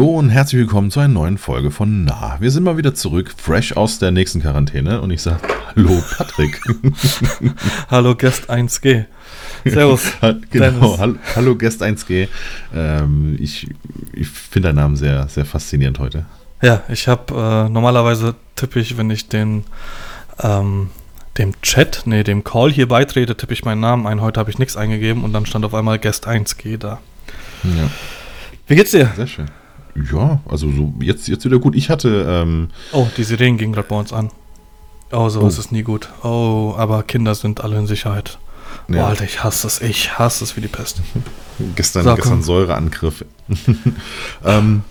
Hallo und herzlich willkommen zu einer neuen Folge von Nah. Wir sind mal wieder zurück, fresh aus der nächsten Quarantäne und ich sage Hallo Patrick. hallo Guest 1G. Servus. genau, hallo, hallo Guest 1G. Ähm, ich ich finde deinen Namen sehr, sehr faszinierend heute. Ja, ich habe äh, normalerweise tippe ich, wenn ich den ähm, dem Chat, nee, dem Call hier beitrete, tippe ich meinen Namen ein. Heute habe ich nichts eingegeben und dann stand auf einmal Guest 1G da. Ja. Wie geht's dir? Sehr schön. Ja, also so jetzt, jetzt wieder gut. Ich hatte. Ähm, oh, die Sirenen gingen gerade bei uns an. Oh, sowas oh. ist nie gut. Oh, aber Kinder sind alle in Sicherheit. Ja. Oh, Alter, ich hasse es. Ich hasse es wie die Pest. gestern, so, gestern Säureangriff. ähm,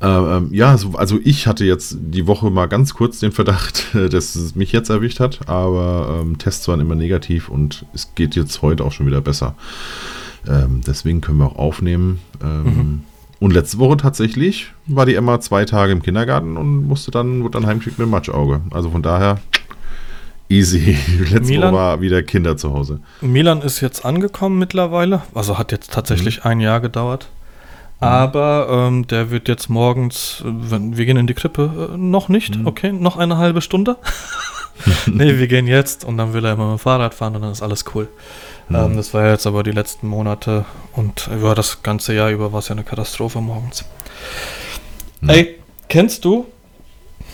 äh, ähm, ja, also, also ich hatte jetzt die Woche mal ganz kurz den Verdacht, dass es mich jetzt erwischt hat, aber ähm, Tests waren immer negativ und es geht jetzt heute auch schon wieder besser. Ähm, deswegen können wir auch aufnehmen. Ähm, mhm. Und letzte Woche tatsächlich war die Emma zwei Tage im Kindergarten und musste dann, wurde dann heimgeschickt mit dem Matschauge. Also von daher easy. Letzte Milan, Woche war wieder Kinder zu Hause. Milan ist jetzt angekommen mittlerweile. Also hat jetzt tatsächlich mhm. ein Jahr gedauert. Mhm. Aber ähm, der wird jetzt morgens, wenn, wir gehen in die Krippe, äh, noch nicht, mhm. okay, noch eine halbe Stunde. nee, wir gehen jetzt und dann will er immer mit dem Fahrrad fahren und dann ist alles cool. Mhm. Ähm, das war jetzt aber die letzten Monate und über das ganze Jahr über war es ja eine Katastrophe morgens. Mhm. Ey, kennst du,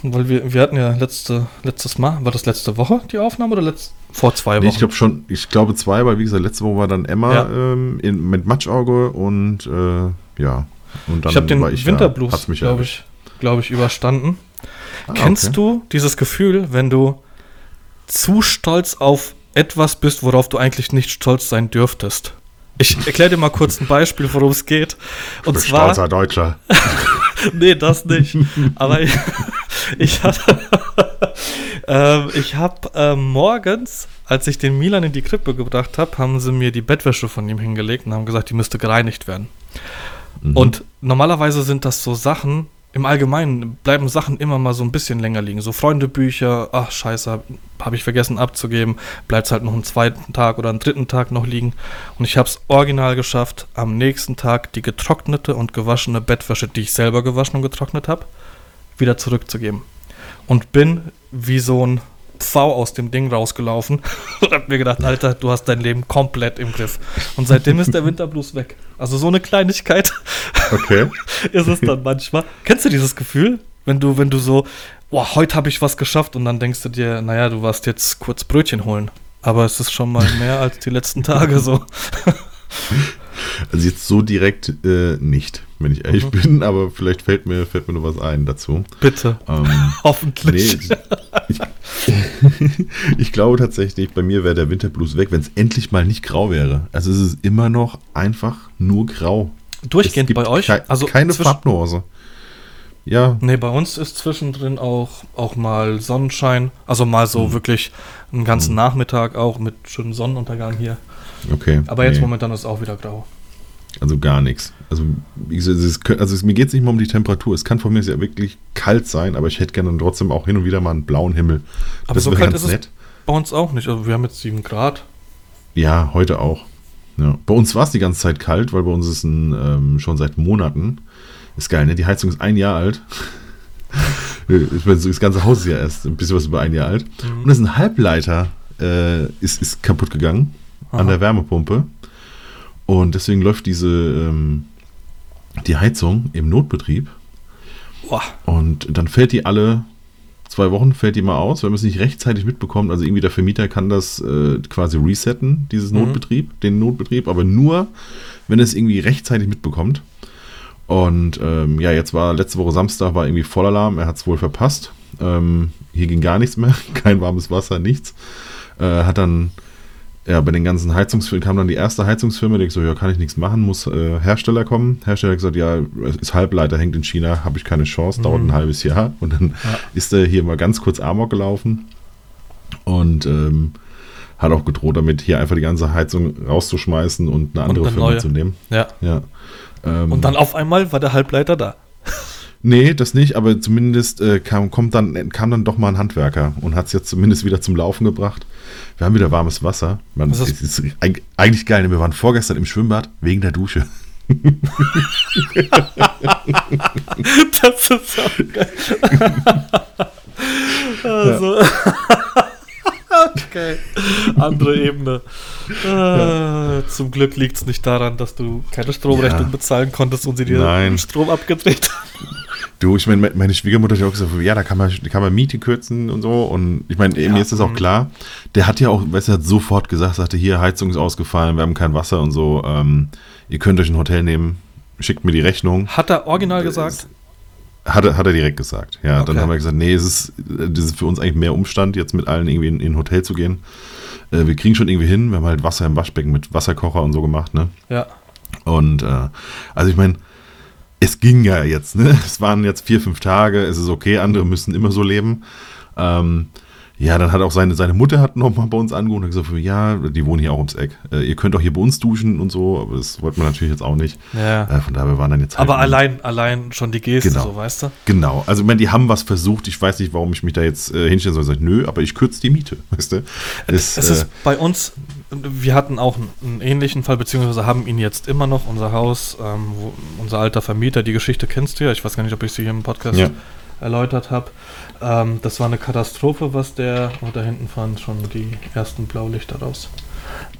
weil wir, wir hatten ja letzte, letztes Mal, war das letzte Woche die Aufnahme oder letzt, vor zwei Wochen? Nee, ich glaube schon, ich glaube zwei, weil wie gesagt, letzte Woche war dann Emma ja. ähm, in, mit Matschauge und äh, ja. Und dann ich habe den Winterblues, glaube ich, glaube ich, überstanden. Ah, Kennst okay. du dieses Gefühl, wenn du zu stolz auf etwas bist, worauf du eigentlich nicht stolz sein dürftest. Ich erkläre dir mal kurz ein Beispiel, worum es geht. Und bin zwar, stolzer Deutscher. nee, das nicht. Aber ich, ich hatte, ähm, ich habe ähm, morgens, als ich den Milan in die Krippe gebracht habe, haben sie mir die Bettwäsche von ihm hingelegt und haben gesagt, die müsste gereinigt werden. Mhm. Und normalerweise sind das so Sachen, im Allgemeinen bleiben Sachen immer mal so ein bisschen länger liegen. So Freundebücher, ach scheiße, habe ich vergessen abzugeben, bleibt es halt noch einen zweiten Tag oder einen dritten Tag noch liegen. Und ich habe es original geschafft, am nächsten Tag die getrocknete und gewaschene Bettwäsche, die ich selber gewaschen und getrocknet habe, wieder zurückzugeben. Und bin wie so ein Pfau aus dem Ding rausgelaufen und hab mir gedacht, Alter, du hast dein Leben komplett im Griff. Und seitdem ist der Winterblues weg. Also so eine Kleinigkeit okay. ist es dann manchmal. Kennst du dieses Gefühl, wenn du, wenn du so, boah, heute habe ich was geschafft und dann denkst du dir, naja, du warst jetzt kurz Brötchen holen. Aber es ist schon mal mehr als die letzten Tage so. Also jetzt so direkt äh, nicht, wenn ich ehrlich mhm. bin, aber vielleicht fällt mir, fällt mir noch was ein dazu. Bitte. Ähm, Hoffentlich. Nee, ich, ich, glaube tatsächlich, bei mir wäre der Winterblues weg, wenn es endlich mal nicht grau wäre. Also es ist immer noch einfach nur grau. Durchgehend bei euch? Ke also keine Farbnuance. Ja. Nee, bei uns ist zwischendrin auch, auch mal Sonnenschein. Also mal so hm. wirklich einen ganzen hm. Nachmittag auch mit schönem Sonnenuntergang hier. Okay. Aber jetzt nee. momentan ist es auch wieder grau. Also gar nichts. Also, also mir geht es nicht mal um die Temperatur. Es kann von mir sehr wirklich kalt sein, aber ich hätte gerne trotzdem auch hin und wieder mal einen blauen Himmel. Aber das so kalt ist nett. es bei uns auch nicht. Also wir haben jetzt 7 Grad. Ja, heute auch. Ja. Bei uns war es die ganze Zeit kalt, weil bei uns ist ein, ähm, schon seit Monaten. Ist geil, ne? Die Heizung ist ein Jahr alt. das ganze Haus ist ja erst ein bisschen was über ein Jahr alt. Mhm. Und das ist ein Halbleiter, äh, ist, ist kaputt gegangen Aha. an der Wärmepumpe. Und deswegen läuft diese ähm, die Heizung im Notbetrieb. Boah. Und dann fällt die alle zwei Wochen, fällt die mal aus, wenn man es nicht rechtzeitig mitbekommt. Also irgendwie der Vermieter kann das äh, quasi resetten, dieses mhm. Notbetrieb, den Notbetrieb, aber nur, wenn es irgendwie rechtzeitig mitbekommt. Und ähm, ja, jetzt war letzte Woche Samstag war irgendwie Vollalarm, er hat es wohl verpasst. Ähm, hier ging gar nichts mehr, kein warmes Wasser, nichts. Äh, hat dann ja, bei den ganzen Heizungsfirmen kam dann die erste Heizungsfirma, die so, ja, kann ich nichts machen, muss äh, Hersteller kommen. Hersteller hat gesagt, ja, ist Halbleiter, hängt in China, habe ich keine Chance, dauert mhm. ein halbes Jahr. Und dann ja. ist er hier mal ganz kurz Amok gelaufen und ähm, hat auch gedroht, damit hier einfach die ganze Heizung rauszuschmeißen und eine andere und Firma neue. zu nehmen. Ja. ja. Ähm, und dann auf einmal war der Halbleiter da. Nee, das nicht, aber zumindest äh, kam, kommt dann, kam dann doch mal ein Handwerker und hat es jetzt zumindest wieder zum Laufen gebracht. Wir haben wieder warmes Wasser. Man, das ist, ist eigentlich geil. Ne? Wir waren vorgestern im Schwimmbad wegen der Dusche. das ist auch geil. also. okay. Andere Ebene. Äh, zum Glück liegt es nicht daran, dass du keine Stromrechnung Ja. bezahlen konntest und sie dir Nein. Strom abgedreht haben. Du, ich meine, meine Schwiegermutter hat ja auch gesagt, ja, da kann man, kann man Miete kürzen und so. Und ich meine, Ja, mir ist das auch mhm. klar. Der hat ja auch, weißt du, hat sofort gesagt, sagte, hier, Heizung ist ausgefallen, wir haben kein Wasser und so. Ähm, ihr könnt euch ein Hotel nehmen, schickt mir die Rechnung. Hat er original gesagt? Hat er, hat er direkt gesagt. Ja, dann Okay. haben wir gesagt, nee, es ist, das ist für uns eigentlich mehr Umstand, jetzt mit allen irgendwie in, in ein Hotel zu gehen. Äh, wir kriegen schon irgendwie hin. Wir haben halt Wasser im Waschbecken mit Wasserkocher und so gemacht, ne? Ja. Und äh, also ich meine, es ging ja jetzt, ne? Es waren jetzt vier, fünf Tage, es ist okay, andere müssen immer so leben. Ähm, ja, dann hat auch seine, seine Mutter hat nochmal bei uns angerufen und gesagt, ja, die wohnen hier auch ums Eck. Äh, ihr könnt auch hier bei uns duschen und so, aber das wollte man natürlich jetzt auch nicht. Ja. Äh, von daher, waren dann jetzt Aber halt- allein, allein schon die Geste, Genau. so weißt du? Genau, also ich meine, die haben was versucht. Ich weiß nicht, warum ich mich da jetzt äh, hinstellen soll. Ich sag, nö, aber ich kürze die Miete, weißt du? Es, Es, äh, ist bei uns, wir hatten auch einen, ähnlichen Fall, beziehungsweise haben ihn jetzt immer noch, unser Haus, ähm, wo, unser alter Vermieter, die Geschichte kennst du ja, ich weiß gar nicht, ob ich sie hier im Podcast Ja. erläutert habe. Ähm, das war eine Katastrophe, was der, und da hinten fahren schon die ersten Blaulichter raus.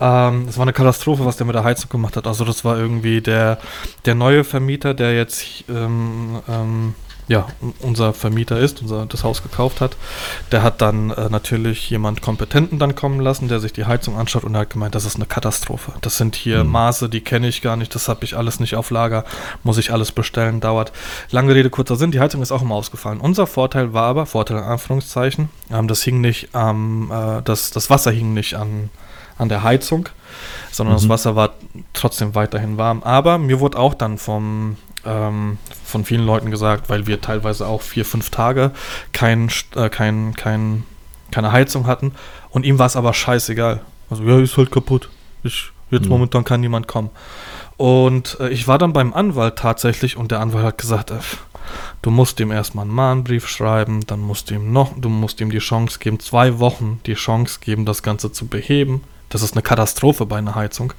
Ähm, das war eine Katastrophe, was der mit der Heizung gemacht hat. Also das war irgendwie der, der neue Vermieter, der jetzt ähm, ähm, ja, unser Vermieter ist, unser das Haus gekauft hat, der hat dann äh, natürlich jemand Kompetenten dann kommen lassen, der sich die Heizung anschaut und hat gemeint, das ist eine Katastrophe. Das sind hier Mhm. Maße, die kenne ich gar nicht, das habe ich alles nicht auf Lager, muss ich alles bestellen, dauert. Lange Rede, kurzer Sinn, die Heizung ist auch immer ausgefallen. Unser Vorteil war aber, Vorteil in Anführungszeichen, ähm, das hing nicht am, äh, das, das Wasser hing nicht an, an der Heizung, sondern das Mhm. Wasser war trotzdem weiterhin warm. Aber mir wurde auch dann vom, ähm, von vielen Leuten gesagt, weil wir teilweise auch vier, fünf Tage kein, äh, kein, kein, keine Heizung hatten. Und ihm war es aber scheißegal. Also, ja, ist halt kaputt. Ich, jetzt Mhm. momentan kann niemand kommen. Und äh, ich war dann beim Anwalt tatsächlich und der Anwalt hat gesagt, äh, du musst ihm erstmal einen Mahnbrief schreiben, dann musst du ihm noch, du musst ihm die Chance geben, zwei Wochen die Chance geben, das Ganze zu beheben. Das ist eine Katastrophe bei einer Heizung.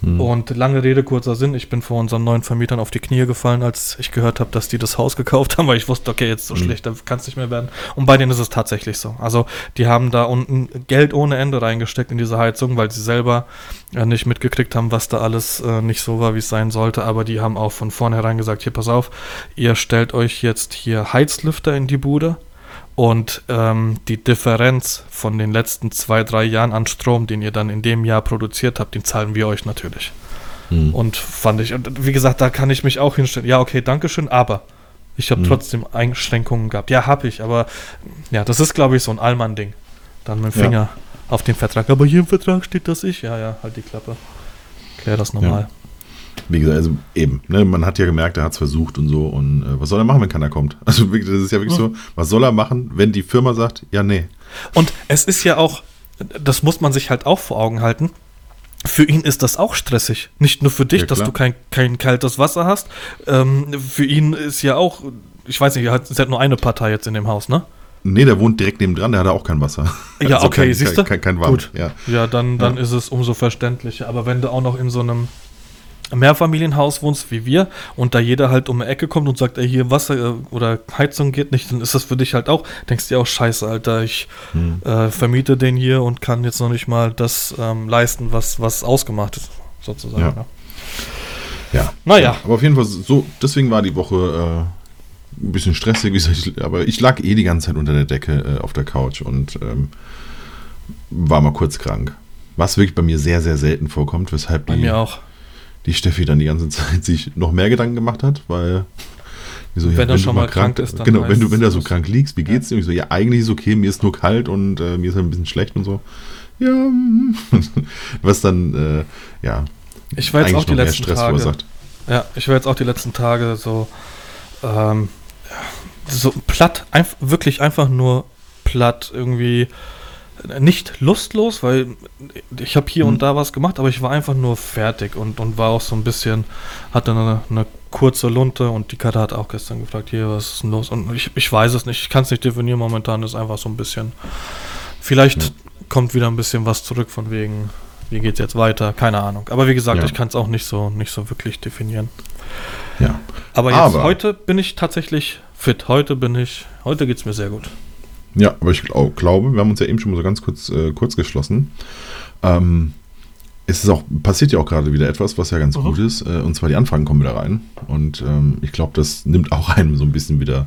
hm. Und lange Rede, kurzer Sinn, ich bin vor unseren neuen Vermietern auf die Knie gefallen, als ich gehört habe, dass die das Haus gekauft haben, weil ich wusste, okay, jetzt so Mhm. schlecht, da kann es nicht mehr werden. Und bei denen ist es tatsächlich so. Also die haben da unten Geld ohne Ende reingesteckt in diese Heizung, weil sie selber äh, nicht mitgekriegt haben, was da alles äh, nicht so war, wie es sein sollte. Aber die haben auch von vornherein gesagt, hier, pass auf, ihr stellt euch jetzt hier Heizlüfter in die Bude. Und ähm, die Differenz von den letzten zwei, drei Jahren an Strom, den ihr dann in dem Jahr produziert habt, den zahlen wir euch natürlich. Hm. Und fand ich, und wie gesagt, da kann ich mich auch hinstellen. Ja, okay, Dankeschön, aber ich habe Mhm. trotzdem Einschränkungen gehabt. Ja, habe ich, aber ja, das ist, glaube ich, so ein Allmann-Ding. Dann mit dem Ja. Finger auf den Vertrag. Aber hier im Vertrag steht das ich. Ja, ja, halt die Klappe. Klär das nochmal. Wie gesagt, also eben, ne, man hat ja gemerkt, er hat es versucht und so. Und äh, was soll er machen, wenn keiner kommt? Also das ist ja wirklich so, was soll er machen, wenn die Firma sagt, ja, nee. Und es ist ja auch, das muss man sich halt auch vor Augen halten. Für ihn ist das auch stressig. Nicht nur für dich, Ja, dass du kein, kein kaltes Wasser hast. Ähm, für ihn ist ja auch, ich weiß nicht, er hat, es hat nur eine Partei jetzt in dem Haus, ne? Nee, der wohnt direkt nebendran, der hat auch kein Wasser. Ja, Also okay, kein, siehst du? Kein, kein, kein Warm, Gut. Ja. Ja, dann, dann Ja. ist es umso verständlicher. Aber wenn du auch noch in so einem Mehrfamilienhaus wohnst wie wir und da jeder halt um die Ecke kommt und sagt, ey, hier Wasser äh, oder Heizung geht nicht, dann ist das für dich halt auch, denkst dir auch, scheiße, Alter, ich Hm. äh, vermiete den hier und kann jetzt noch nicht mal das ähm, leisten, was, was ausgemacht ist, sozusagen. Ja. Ja. Ja. Naja. Aber auf jeden Fall so, deswegen war die Woche äh, ein bisschen stressig, wie ich, aber ich lag eh die ganze Zeit unter der Decke äh, auf der Couch und ähm, war mal kurz krank. Was wirklich bei mir sehr, sehr selten vorkommt, weshalb Bei die, mir auch. Die Steffi dann die ganze Zeit sich noch mehr Gedanken gemacht hat, weil so, Wenn er schon mal krank ist, dann genau, wenn du, wenn du es- so krank liegst, wie geht's dir? Und ich so, ja, eigentlich ist okay, mir ist nur kalt und äh, mir ist halt ein bisschen schlecht und so. Ja, mm. was dann, äh, ja, Ich war jetzt auch die letzten Stress Tage. verursacht. Ja, ich war jetzt auch die letzten Tage so, ähm, so platt, einf wirklich einfach nur platt, irgendwie nicht lustlos, weil ich habe hier Mhm. und da was gemacht, aber ich war einfach nur fertig und, und war auch so ein bisschen, hatte eine, eine kurze Lunte und die Katze hat auch gestern gefragt, hier, was ist denn los? Und ich, ich weiß es nicht, ich kann es nicht definieren momentan, ist einfach so ein bisschen, vielleicht Ja. kommt wieder ein bisschen was zurück von wegen, wie geht's jetzt weiter, keine Ahnung. Aber wie gesagt, Ja. ich kann es auch nicht so, nicht so wirklich definieren. Ja. Aber jetzt Aber- heute bin ich tatsächlich fit. Heute bin ich, heute geht es mir sehr gut. Ja, aber ich glaub, glaube, wir haben uns ja eben schon mal so ganz kurz, äh, kurz geschlossen. Ähm, es ist auch, passiert ja auch gerade wieder etwas, was ja ganz Mhm. gut ist. Äh, und zwar die Anfragen kommen wieder rein. Und ähm, ich glaube, das nimmt auch einem so ein bisschen wieder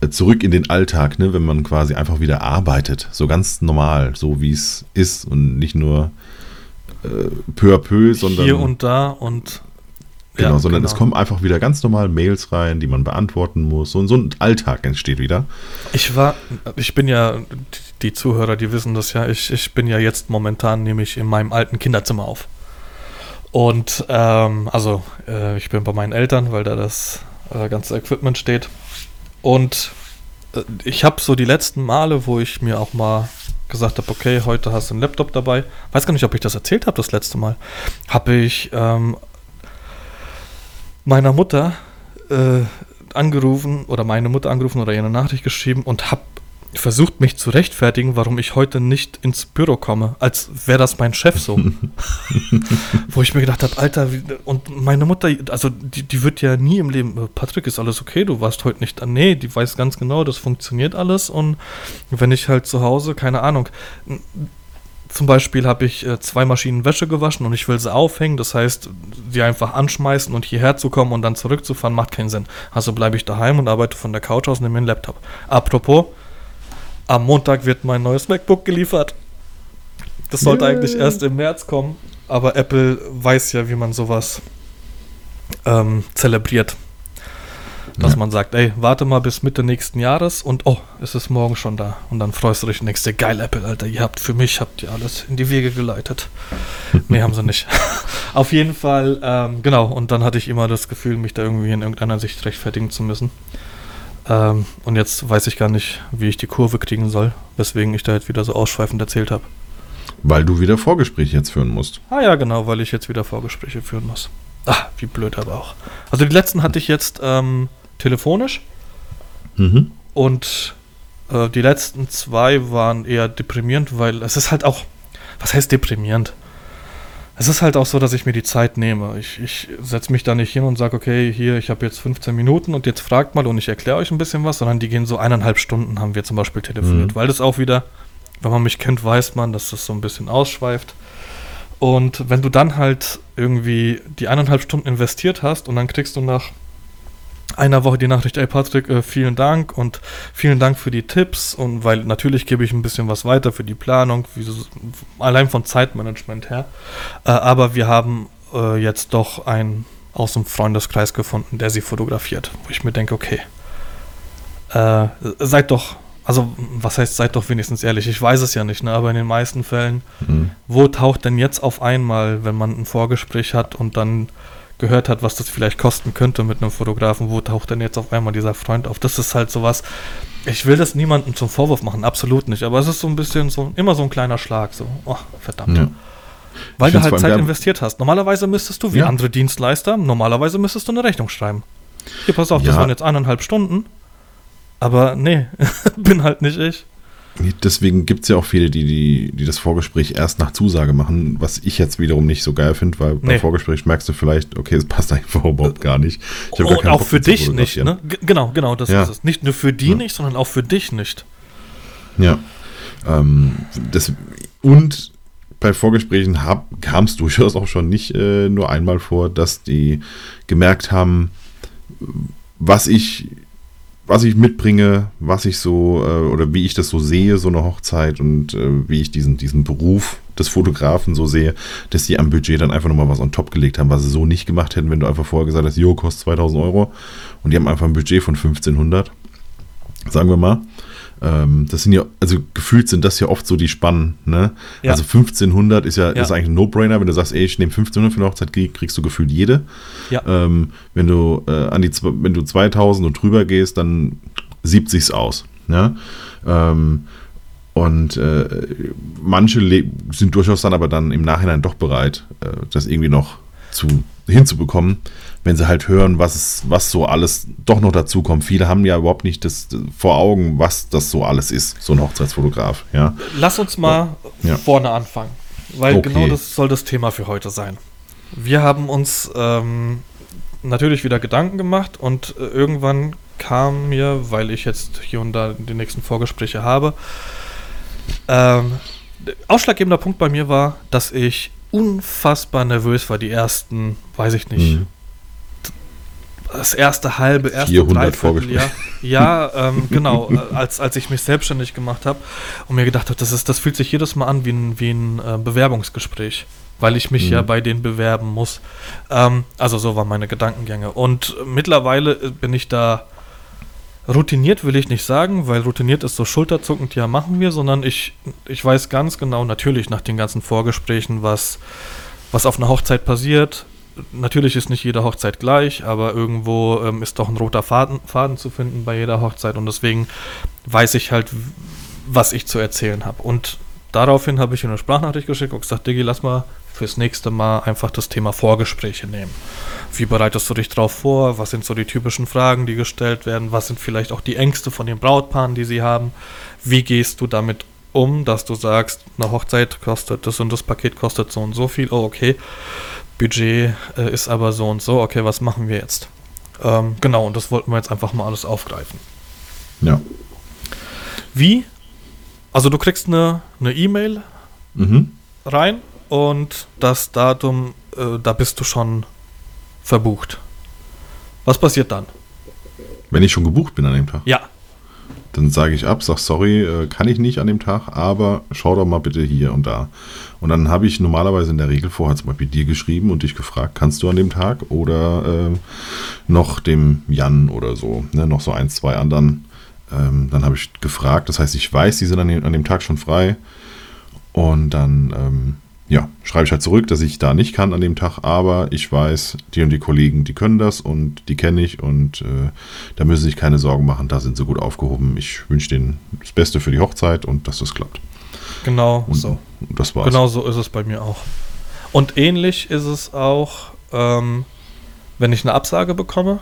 äh, zurück in den Alltag, ne? wenn man quasi einfach wieder arbeitet. So ganz normal, so wie es ist und nicht nur äh, peu à peu, sondern. Hier und da und Genau, ja, sondern genau. es kommen einfach wieder ganz normal Mails rein, die man beantworten muss. Und so ein Alltag entsteht wieder. Ich war, ich bin ja, die Zuhörer, die wissen das ja, ich, ich bin ja jetzt momentan nämlich in meinem alten Kinderzimmer auf. Und ähm, also äh, ich bin bei meinen Eltern, weil da das äh, ganze Equipment steht. Und äh, ich habe so die letzten Male, wo ich mir auch mal gesagt habe, okay, heute hast du einen Laptop dabei. Weiß gar nicht, ob ich das erzählt habe das letzte Mal. Habe ich ähm, meiner Mutter äh, angerufen oder meine Mutter angerufen oder ihr eine Nachricht geschrieben und habe versucht, mich zu rechtfertigen, warum ich heute nicht ins Büro komme, als wäre das mein Chef so. Wo ich mir gedacht habe, Alter, wie, und meine Mutter, also die, die wird ja nie im Leben, äh, Patrick, ist alles okay, du warst heute nicht da. Nee, die weiß ganz genau, das funktioniert alles und wenn ich halt zu Hause, keine Ahnung, zum Beispiel habe ich äh, zwei Maschinen Wäsche gewaschen und ich will sie aufhängen. Das heißt, die einfach anschmeißen und hierher zu kommen und dann zurückzufahren, macht keinen Sinn. Also bleibe ich daheim und arbeite von der Couch aus und nehme mir einen Laptop. Apropos, am Montag wird mein neues MacBook geliefert. Das sollte Yay. eigentlich erst im März kommen, aber Apple weiß ja, wie man sowas ähm, zelebriert. Dass Ja. man sagt, ey, warte mal bis Mitte nächsten Jahres und oh, es ist morgen schon da. Und dann freust du dich denkst dir, geil, Apple, Alter, ihr habt für mich, habt ihr alles in die Wege geleitet. nee, haben sie nicht. Auf jeden Fall, ähm, genau, und dann hatte ich immer das Gefühl, mich da irgendwie in irgendeiner Sicht rechtfertigen zu müssen. Ähm, und jetzt weiß ich gar nicht, wie ich die Kurve kriegen soll, weswegen ich da jetzt wieder so ausschweifend erzählt habe. Weil du wieder Vorgespräche jetzt führen musst. Ah ja, genau, weil ich jetzt wieder Vorgespräche führen muss. Ah, wie blöd aber auch. Also die letzten hatte ich jetzt ähm, telefonisch Mhm. und äh, die letzten zwei waren eher deprimierend, weil es ist halt auch, was heißt deprimierend? Es ist halt auch so, dass ich mir die Zeit nehme. Ich, ich setze mich da nicht hin und sage, okay, hier, ich habe jetzt 15 Minuten und jetzt fragt mal und ich erkläre euch ein bisschen was, sondern die gehen so eineinhalb Stunden, haben wir zum Beispiel telefoniert, Mhm. weil das auch wieder, wenn man mich kennt, weiß man, dass das so ein bisschen ausschweift. Und wenn du dann halt irgendwie die eineinhalb Stunden investiert hast und dann kriegst du nach einer Woche die Nachricht, ey Patrick, äh, vielen Dank und vielen Dank für die Tipps und weil natürlich gebe ich ein bisschen was weiter für die Planung, so, allein von Zeitmanagement her. Äh, aber wir haben äh, jetzt doch einen aus dem Freundeskreis gefunden, der sie fotografiert, wo ich mir denke, okay, äh, seid doch, also was heißt, seid doch wenigstens ehrlich, ich weiß es ja nicht, ne, aber in den meisten Fällen Mhm. wo taucht denn jetzt auf einmal, wenn man ein Vorgespräch hat und dann gehört hat, was das vielleicht kosten könnte mit einem Fotografen, wo taucht denn jetzt auf einmal dieser Freund auf? Das ist halt sowas. Ich will das niemandem zum Vorwurf machen, absolut nicht. Aber es ist so ein bisschen so, immer so ein kleiner Schlag, so, oh, verdammt. Ja. Weil du halt Zeit investiert hast. Normalerweise müsstest du, wie Ja. andere Dienstleister, normalerweise müsstest du eine Rechnung schreiben. Hier, pass auf, das Ja. waren jetzt eineinhalb Stunden. Aber nee, bin halt nicht ich. Deswegen gibt es ja auch viele, die, die, die das Vorgespräch erst nach Zusage machen, was ich jetzt wiederum nicht so geil finde, weil Nee. beim Vorgespräch merkst du vielleicht, okay, es passt einfach überhaupt gar nicht. Ich gar Und keinen auch Bock, für dich nicht, ne? Genau, genau, das Ja. ist es. Nicht nur für die Ja. nicht, sondern auch für dich nicht. Ja. Ähm, das, und bei Vorgesprächen kam es durchaus auch schon nicht äh, nur einmal vor, dass die gemerkt haben, was ich, was ich mitbringe, was ich so äh, oder wie ich das so sehe, so eine Hochzeit und äh, wie ich diesen, diesen Beruf des Fotografen so sehe, dass die am Budget dann einfach nochmal was on top gelegt haben, was sie so nicht gemacht hätten, wenn du einfach vorher gesagt hast, jo, kostet 2000 Euro und die haben einfach ein Budget von 1500, sagen wir mal. Ähm, das sind ja, also gefühlt sind das ja oft so die Spannen, ne? Ja. Also 1500 ist ja, Ja. ist eigentlich ein No-Brainer, wenn du sagst, ey, ich nehme 1500 für eine Hochzeit, krieg, kriegst du gefühlt jede. Ja. Ähm, wenn du äh, an die, wenn du 2000 und drüber gehst, dann siebt sich's aus, ja? Ähm, und äh, manche sind durchaus dann aber dann im Nachhinein doch bereit, äh, das irgendwie noch zu, hinzubekommen, wenn sie halt hören, was, was so alles doch noch dazu kommt. Viele haben ja überhaupt nicht das äh, vor Augen, was das so alles ist, so ein Hochzeitsfotograf. Ja, Lass uns mal Ja. vorne anfangen, weil Okay. genau das soll das Thema für heute sein. Wir haben uns ähm, natürlich wieder Gedanken gemacht und äh, irgendwann kam mir, weil ich jetzt hier und da die nächsten Vorgespräche habe, ähm, ausschlaggebender Punkt bei mir war, dass ich unfassbar nervös war, die ersten, weiß ich nicht, mhm. Das erste halbe, erste 400 Vorgespräche. Ja, ähm, genau, äh, als, als ich mich selbstständig gemacht habe und mir gedacht habe, das, ist, das fühlt sich jedes Mal an wie ein, wie ein äh, Bewerbungsgespräch weil ich mich mhm. ja bei denen bewerben muss. Ähm, also so waren meine Gedankengänge. Und mittlerweile bin ich da routiniert, will ich nicht sagen, weil routiniert ist so schulterzuckend, ja, machen wir, sondern ich, ich weiß ganz genau, natürlich nach den ganzen Vorgesprächen, was, was auf einer Hochzeit passiert. Natürlich ist nicht jede Hochzeit gleich, aber irgendwo ähm, ist doch ein roter Faden, Faden zu finden bei jeder Hochzeit und deswegen weiß ich halt, was ich zu erzählen habe. Und daraufhin habe ich eine Sprachnachricht geschickt und gesagt, Digi, lass mal fürs nächste Mal einfach das Thema Vorgespräche nehmen. Wie bereitest du dich darauf vor? Was sind so die typischen Fragen, die gestellt werden? Was sind vielleicht auch die Ängste von den Brautpaaren, die sie haben? Wie gehst du damit um, dass du sagst, eine Hochzeit kostet das und das Paket kostet so und so viel? Oh, okay. Budget äh, ist aber so und so. Okay, was machen wir jetzt? Ähm, genau, und das wollten wir jetzt einfach mal alles aufgreifen. Ja. Wie? Also du kriegst eine E-Mail e mhm. rein und das Datum, äh, da bist du schon verbucht. Was passiert dann? Wenn ich schon gebucht bin an dem Tag? Ja. Dann sage ich ab, sag sorry, äh, kann ich nicht an dem Tag, aber schau doch mal bitte hier und da. Und dann habe ich normalerweise in der Regel vorher zum Beispiel dir geschrieben und dich gefragt, kannst du an dem Tag oder äh, noch dem Jan oder so, ne, noch so ein, zwei anderen. Ähm, dann habe ich gefragt, das heißt, ich weiß, die sind an dem, an dem Tag schon frei. Und dann ähm, ja, schreibe ich halt zurück, dass ich da nicht kann an dem Tag, aber ich weiß, die und die Kollegen, die können das und die kenne ich und äh, da müssen sich keine Sorgen machen, da sind sie gut aufgehoben. Ich wünsche denen das Beste für die Hochzeit und dass das klappt. Genau und, so. Das war's. Genau so ist es bei mir auch. Und ähnlich ist es auch, ähm, wenn ich eine Absage bekomme,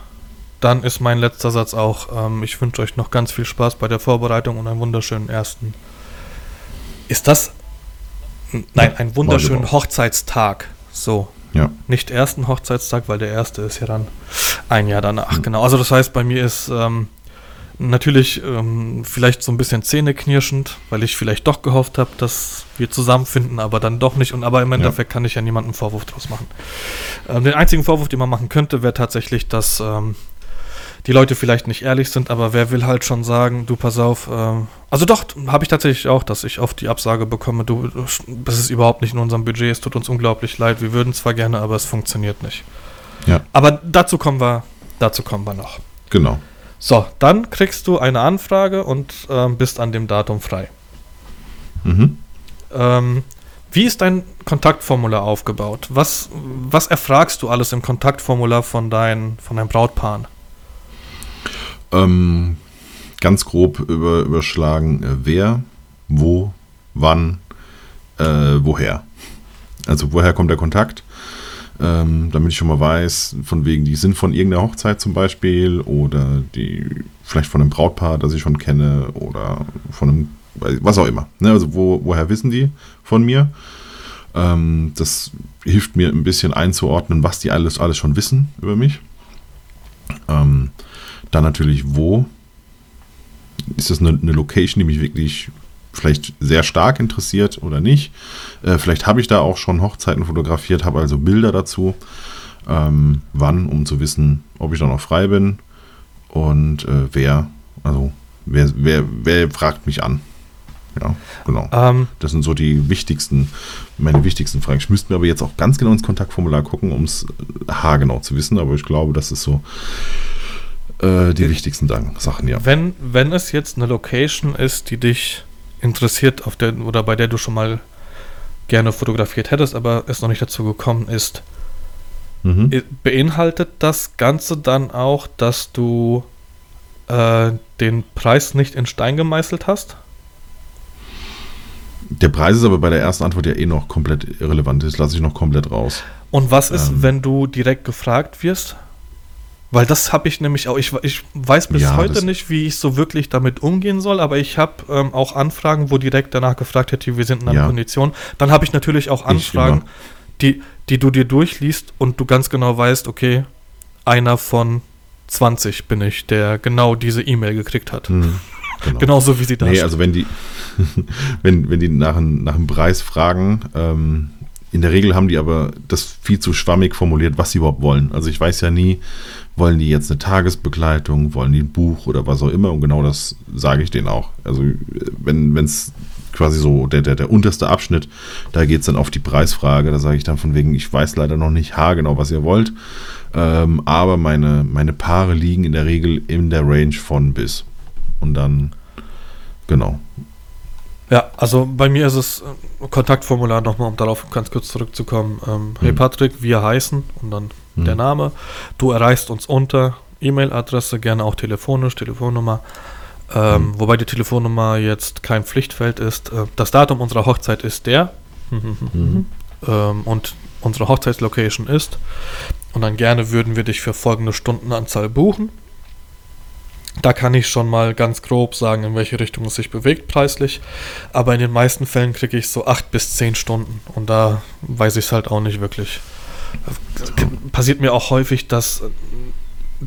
dann ist mein letzter Satz auch, ähm, ich wünsche euch noch ganz viel Spaß bei der Vorbereitung und einen wunderschönen ersten. Ist das Nein, einen wunderschönen Hochzeitstag. So. Ja. Nicht ersten Hochzeitstag, weil der erste ist ja dann ein Jahr danach. Mhm. Genau. Also das heißt, bei mir ist ähm, natürlich ähm, vielleicht so ein bisschen zähneknirschend, weil ich vielleicht doch gehofft habe, dass wir zusammenfinden, aber dann doch nicht. Und aber im Endeffekt ja. kann ich ja niemanden Vorwurf draus machen. Ähm, den einzigen Vorwurf, den man machen könnte, wäre tatsächlich, dass ähm, die Leute vielleicht nicht ehrlich sind, aber wer will halt schon sagen, du pass auf, äh, also doch, habe ich tatsächlich auch, dass ich oft die Absage bekomme, du, das ist überhaupt nicht in unserem Budget, es tut uns unglaublich leid, wir würden zwar gerne, aber es funktioniert nicht. Ja. Aber dazu kommen wir, dazu kommen wir noch. Genau. So, dann kriegst du eine Anfrage und äh, bist an dem Datum frei. Mhm. Ähm, wie ist dein Kontaktformular aufgebaut? Was, was erfragst du alles im Kontaktformular von, dein, von deinem Brautpaar? Ähm, ganz grob über, überschlagen, äh, wer, wo, wann, äh, woher. Also woher kommt der Kontakt? Ähm, damit ich schon mal weiß, von wegen, die sind von irgendeiner Hochzeit zum Beispiel oder die vielleicht von einem Brautpaar, das ich schon kenne oder von einem, was auch immer. Ne? Also wo, woher wissen die von mir? Ähm, das hilft mir ein bisschen einzuordnen, was die alles, alles schon wissen über mich. Ähm, dann natürlich wo. Ist das eine, eine Location, die mich wirklich vielleicht sehr stark interessiert oder nicht. Äh, vielleicht habe ich da auch schon Hochzeiten fotografiert, habe also Bilder dazu. Ähm, wann, um zu wissen, ob ich da noch frei bin und äh, wer, also wer, wer, wer fragt mich an. Ja, genau. Ähm, das sind so die wichtigsten, meine wichtigsten Fragen. Ich müsste mir aber jetzt auch ganz genau ins Kontaktformular gucken, um es haargenau zu wissen, aber ich glaube, das ist so äh, die wichtigsten Sachen, ja. Wenn, wenn es jetzt eine Location ist, die dich interessiert, auf der oder bei der du schon mal gerne fotografiert hättest, aber es noch nicht dazu gekommen ist, mhm. beinhaltet das Ganze dann auch, dass du äh, den Preis nicht in Stein gemeißelt hast? Der Preis ist aber bei der ersten Antwort ja eh noch komplett irrelevant. Das lasse ich noch komplett raus. Und was ist, ähm, wenn du direkt gefragt wirst? Weil das habe ich nämlich auch, ich, ich weiß bis ja, heute nicht, wie ich so wirklich damit umgehen soll, aber ich habe ähm, auch Anfragen, wo direkt danach gefragt hätte, wir sind in einer ja. Kondition. Dann habe ich natürlich auch Anfragen, die, die du dir durchliest und du ganz genau weißt, okay, einer von 20 bin ich, der genau diese E-Mail gekriegt hat. Hm, genau. Genauso wie sie da Nee, also wenn die, wenn, wenn die nach, einem- nach einem Preis fragen, ähm, in der Regel haben die aber das viel zu schwammig formuliert, was sie überhaupt wollen. Also ich weiß ja nie, wollen die jetzt eine Tagesbegleitung, wollen die ein Buch oder was auch immer und genau das sage ich denen auch. Also wenn es quasi so der, der, der unterste Abschnitt, da geht es dann auf die Preisfrage, da sage ich dann von wegen, ich weiß leider noch nicht haargenau, was ihr wollt, ähm, aber meine, meine Paare liegen in der Regel in der Range von bis. Und dann, genau. Ja, also bei mir ist es äh, Kontaktformular nochmal, um darauf ganz kurz zurückzukommen. Ähm, Hey Mhm. Patrick, wir heißen und dann Mhm. der Name. Du erreichst uns unter E-Mail-Adresse, gerne auch telefonisch, Telefonnummer. Ähm, Mhm. Wobei die Telefonnummer jetzt kein Pflichtfeld ist. Äh, das Datum unserer Hochzeit ist der. Mhm. ähm, und unsere Hochzeitslocation ist. Und dann gerne würden wir dich für folgende Stundenanzahl buchen. Da kann ich schon mal ganz grob sagen, in welche Richtung es sich bewegt preislich. Aber in den meisten Fällen kriege ich so acht bis zehn Stunden. Und da weiß ich es halt auch nicht wirklich. Passiert mir auch häufig, dass,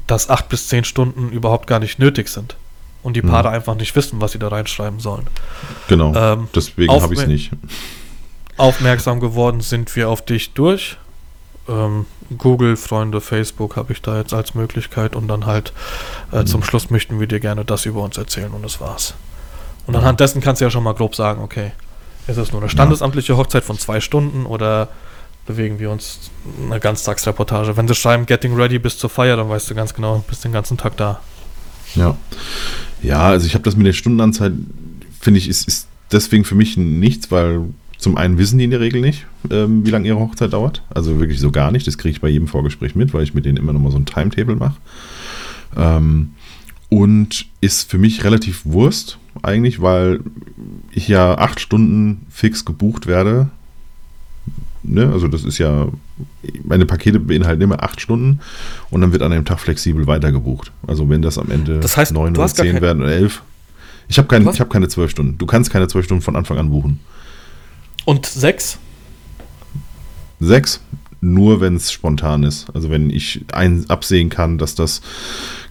dass acht bis zehn Stunden überhaupt gar nicht nötig sind. Und die Mhm. Paare einfach nicht wissen, was sie da reinschreiben sollen. Genau. Ähm, Deswegen habe ich es nicht. Aufmerksam geworden sind wir auf dich durch. Ähm, Google, Freunde, Facebook habe ich da jetzt als Möglichkeit und dann halt äh, Mhm. zum Schluss möchten wir dir gerne das über uns erzählen und das war's. Und Ja. anhand dessen kannst du ja schon mal grob sagen, okay, ist es nur eine standesamtliche Hochzeit von zwei Stunden oder bewegen wir uns eine Ganztagsreportage? Wenn sie schreiben, getting ready bis zur Feier, dann weißt du ganz genau, bist den ganzen Tag da. Ja. Ja, also ich habe das mit der Stundenanzahl, finde ich, ist, ist deswegen für mich nichts, weil zum einen wissen die in der Regel nicht, ähm, wie lange ihre Hochzeit dauert. Also wirklich so gar nicht. Das kriege ich bei jedem Vorgespräch mit, weil ich mit denen immer noch mal so ein Timetable mache. Ähm, und ist für mich relativ Wurst eigentlich, weil ich ja acht Stunden fix gebucht werde. Ne? Also das ist ja, meine Pakete beinhalten immer acht Stunden und dann wird an dem Tag flexibel weitergebucht. Also wenn das am Ende Das heißt, neun oder zehn kein- werden oder elf. Ich habe kein, ich hab keine zwölf Stunden. Du kannst keine zwölf Stunden von Anfang an buchen. Und sechs? Sechs, nur wenn es spontan ist. Also wenn ich ein, absehen kann, dass das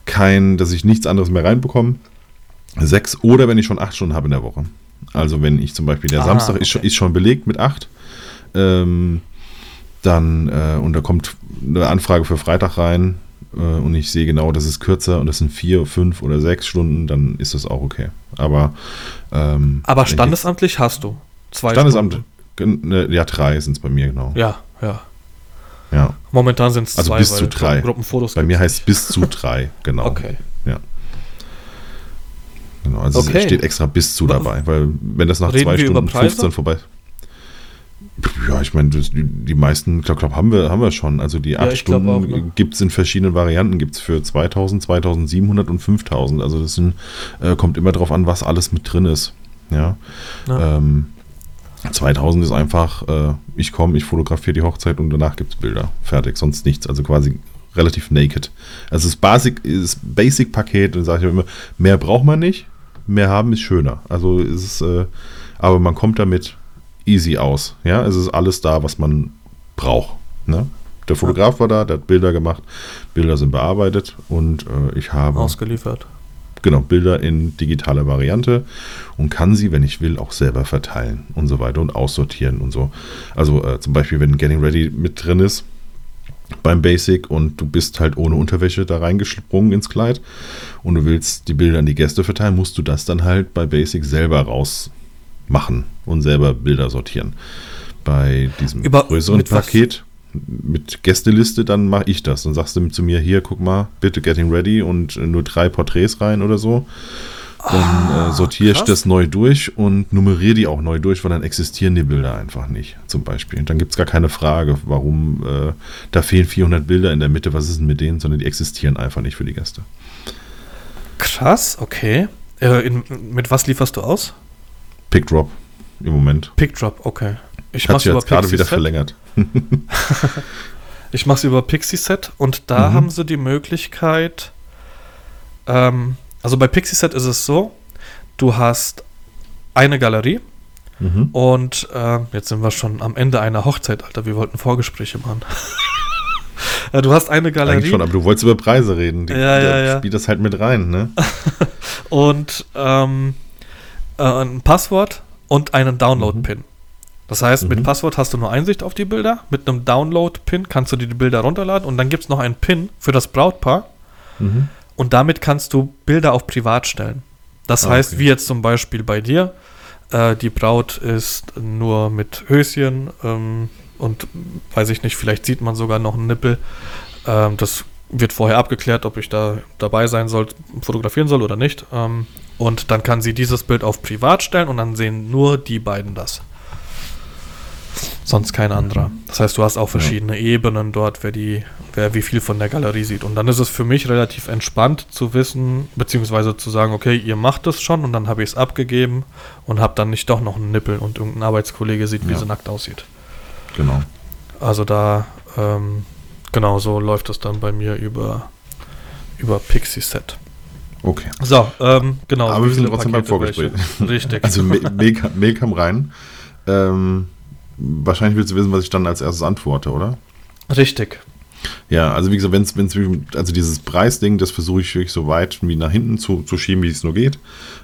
kein, dass ich nichts anderes mehr reinbekomme. Sechs oder wenn ich schon acht Stunden habe in der Woche. Also wenn ich zum Beispiel der Ah, Samstag ist, schon, okay. ist schon belegt mit acht, ähm, dann äh, und da kommt eine Anfrage für Freitag rein äh, und ich sehe genau, das ist kürzer und das sind vier, fünf oder sechs Stunden, dann ist das auch okay. Aber ähm, Aber standesamtlich hast du zwei Standesamt, Stunden. ne, ja drei sind es bei mir genau. Ja, ja. ja. Momentan sind es Also zwei, bis zu drei. Gruppenfotos Bei mir heißt es bis zu drei, genau. Okay. Genau, also Okay. es steht extra bis zu dabei, weil wenn das nach Reden zwei Stunden Preise? 15 vorbei ja, ich meine, die, die meisten, glaube glaub, haben wir, haben wir schon. Also die Ja, acht ich glaub auch, Stunden ne? gibt es in verschiedenen Varianten. Gibt es für 2000, 2700 und 5000. Also das sind, äh, kommt immer drauf an, was alles mit drin ist. Ja. Ja. Ähm, 2000 ist einfach, äh, ich komme, ich fotografiere die Hochzeit und danach gibt es Bilder. Fertig, sonst nichts. Also quasi relativ naked. Also das Basic, das Basic-Paket, dann sage ich immer, mehr braucht man nicht, mehr haben ist schöner. Also ist es, äh, aber man kommt damit easy aus. Ja, es ist alles da, was man braucht. Ne? Der Fotograf war da, der hat Bilder gemacht, Bilder sind bearbeitet und äh, ich habe Ausgeliefert. genau, Bilder in digitaler Variante und kann sie, wenn ich will, auch selber verteilen und so weiter und aussortieren und so. Also äh, zum Beispiel, wenn Getting Ready mit drin ist beim Basic und du bist halt ohne Unterwäsche da reingesprungen ins Kleid und du willst die Bilder an die Gäste verteilen, musst du das dann halt bei Basic selber rausmachen und selber Bilder sortieren. Bei diesem Über- größeren mit was? Paket mit Gästeliste, dann mache ich das. Dann sagst du zu mir, hier, guck mal, bitte Getting Ready und äh, nur drei Porträts rein oder so. Dann äh, sortiere ich das neu durch und nummeriere die auch neu durch, weil dann existieren die Bilder einfach nicht, zum Beispiel. Dann gibt es gar keine Frage, warum äh, da fehlen 400 Bilder in der Mitte, was ist denn mit denen, sondern die existieren einfach nicht für die Gäste. Krass, okay. Äh, in, mit was lieferst du aus? Pick Drop im Moment. Pickdrop, okay. Ich Hat mach's über jetzt gerade wieder verlängert. Ich mach's über Pixieset und da Mhm. haben sie die Möglichkeit, ähm, also bei Pixieset ist es so, du hast eine Galerie Mhm. und äh, jetzt sind wir schon am Ende einer Hochzeit, Alter, wir wollten Vorgespräche machen. Du hast eine Galerie. Eigentlich schon, aber du wolltest über Preise reden. Die, Ja, ja, ja. spielt das halt mit rein, ne? und ähm, äh, ein Passwort und einen Download-Pin. Das heißt, mit Mhm. Passwort hast du nur Einsicht auf die Bilder. Mit einem Download-Pin kannst du dir die Bilder runterladen und dann gibt es noch einen Pin für das Brautpaar. Mhm. Und damit kannst du Bilder auf privat stellen. Das Ah, heißt, okay. wie jetzt zum Beispiel bei dir, äh, die Braut ist nur mit Höschen ähm, und weiß ich nicht, vielleicht sieht man sogar noch einen Nippel. Ähm, das wird vorher abgeklärt, ob ich da dabei sein soll, fotografieren soll oder nicht. Ähm, und dann kann sie dieses Bild auf privat stellen und dann sehen nur die beiden das. Sonst kein anderer. Das heißt, du hast auch verschiedene Ebenen dort, wer die, wer wie viel von der Galerie sieht. Und dann ist es für mich relativ entspannt zu wissen, beziehungsweise zu sagen, okay, ihr macht es schon und dann habe ich es abgegeben und habe dann nicht doch noch einen Nippel und irgendein Arbeitskollege sieht, wie Ja. sie nackt aussieht. Genau. Also da, ähm, genau so läuft es dann bei mir über, über Pixie-Set. Okay. So, ähm, genau. Aber wir sind trotzdem beim Pakete Vorgespräch. welche? Richtig. Also Mail, Mail, kam- rein. Ähm, wahrscheinlich willst du wissen, was ich dann als erstes antworte, oder? Richtig. Ja, also wie gesagt, wenn es, also dieses Preisding, das versuche ich wirklich so weit wie nach hinten zu, zu schieben, wie es nur geht.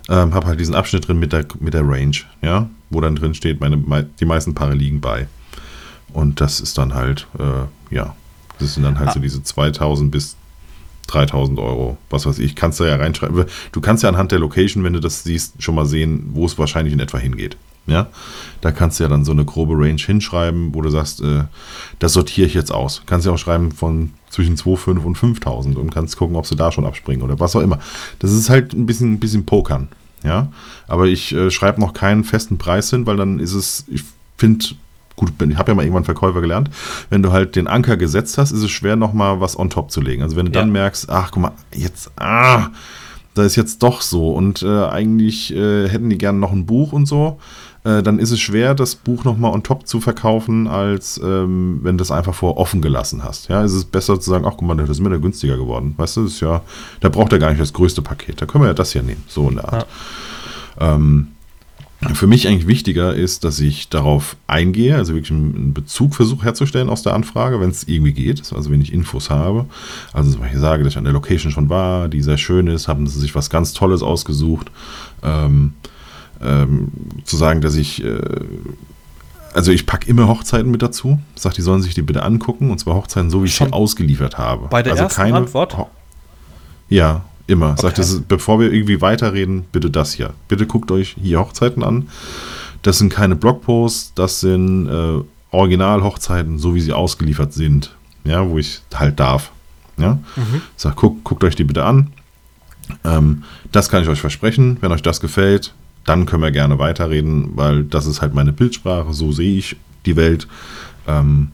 Ähm, habe halt diesen Abschnitt drin mit der, mit der Range, ja, wo dann drin steht, meine, mei- die meisten Paare liegen bei. Und das ist dann halt, äh, ja, das sind dann halt Ah. so diese 2000 bis 3000 Euro, was weiß ich, kannst du ja reinschreiben. Du kannst ja anhand der Location, wenn du das siehst, schon mal sehen, wo es wahrscheinlich in etwa hingeht. Ja, da kannst du ja dann so eine grobe Range hinschreiben, wo du sagst, äh, das sortiere ich jetzt aus. Kannst ja auch schreiben von zwischen 2.500 und 5.000 und kannst gucken, ob sie da schon abspringen oder was auch immer. Das ist halt ein bisschen, ein bisschen Pokern. Ja, aber ich äh, schreibe noch keinen festen Preis hin, weil dann ist es, ich finde, gut, bin- ich habe ja mal irgendwann Verkäufer gelernt, wenn du halt den Anker gesetzt hast, ist es schwer, nochmal was on top zu legen. Also wenn du dann Ja. merkst, ach, guck mal, jetzt, ah, da ist jetzt doch so und äh, eigentlich äh, hätten die gerne noch ein Buch und so, äh, dann ist es schwer, das Buch nochmal on top zu verkaufen, als ähm, wenn du es einfach vor offen gelassen hast. Ja, es ist besser zu sagen, ach guck mal, das ist mir da günstiger geworden. Weißt du, das ist ja, da braucht er gar nicht das größte Paket, da können wir ja das hier nehmen, so in der Art. Ähm, für mich eigentlich wichtiger ist, dass ich darauf eingehe, also wirklich einen Bezug versuche herzustellen aus der Anfrage, wenn es irgendwie geht, also wenn ich Infos habe. Also zum Beispiel sage, dass ich an der Location schon war, die sehr schön ist, haben sie sich was ganz Tolles ausgesucht. Ähm, ähm, zu sagen, dass ich, äh, also ich packe immer Hochzeiten mit dazu, sage, die sollen sich die bitte angucken, und zwar Hochzeiten so, wie ich Schon sie ausgeliefert habe. bei der also ersten Antwort? Ho- Ja, immer. Sagt, Okay. das ist, bevor wir irgendwie weiterreden, bitte das hier. Bitte guckt euch hier Hochzeiten an. Das sind keine Blogposts, das sind äh, Original-Hochzeiten, so wie sie ausgeliefert sind. Ja, wo ich halt darf. Ja, Mhm. sag, guckt, guckt euch die bitte an. Ähm, das kann ich euch versprechen. Wenn euch das gefällt, dann können wir gerne weiterreden, weil das ist halt meine Bildsprache. So sehe ich die Welt. Ähm,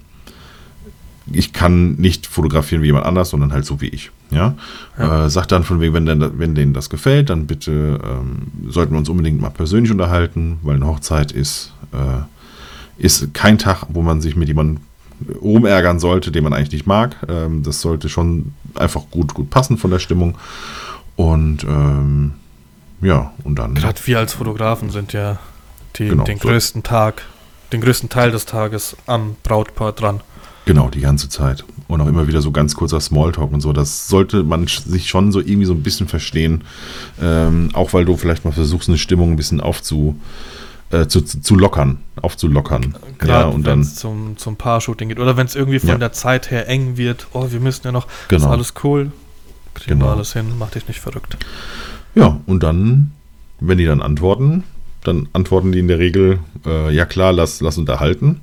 ich kann nicht fotografieren wie jemand anders, sondern halt so wie ich. Ja, Ja. Äh, sagt dann von wegen, wenn, denn, wenn denen das gefällt, dann bitte ähm, sollten wir uns unbedingt mal persönlich unterhalten, weil eine Hochzeit ist, äh, ist kein Tag, wo man sich mit jemandem rumärgern sollte, den man eigentlich nicht mag. Ähm, das sollte schon einfach gut, gut passen von der Stimmung. Und ähm, ja, und dann. Gerade wir als Fotografen sind ja die, Genau, den so. größten Tag, den größten Teil des Tages am Brautpaar dran. Genau, die ganze Zeit. Und auch immer wieder so ganz kurzer Smalltalk und so. Das sollte man sich schon so irgendwie so ein bisschen verstehen. Ähm, auch weil du vielleicht mal versuchst, eine Stimmung ein bisschen aufzu, äh, zu, zu, zu lockern, aufzulockern. Ja, Gerade und wenn es zum, zum Paar-Shooting geht. Oder wenn es irgendwie von Ja. der Zeit her eng wird. Oh, wir müssen ja noch. Genau. Ist alles cool. Kriegen Genau. wir alles hin. Mach dich nicht verrückt. ja, und dann, wenn die dann antworten, dann antworten die in der Regel, äh, ja klar, lass, lass unterhalten.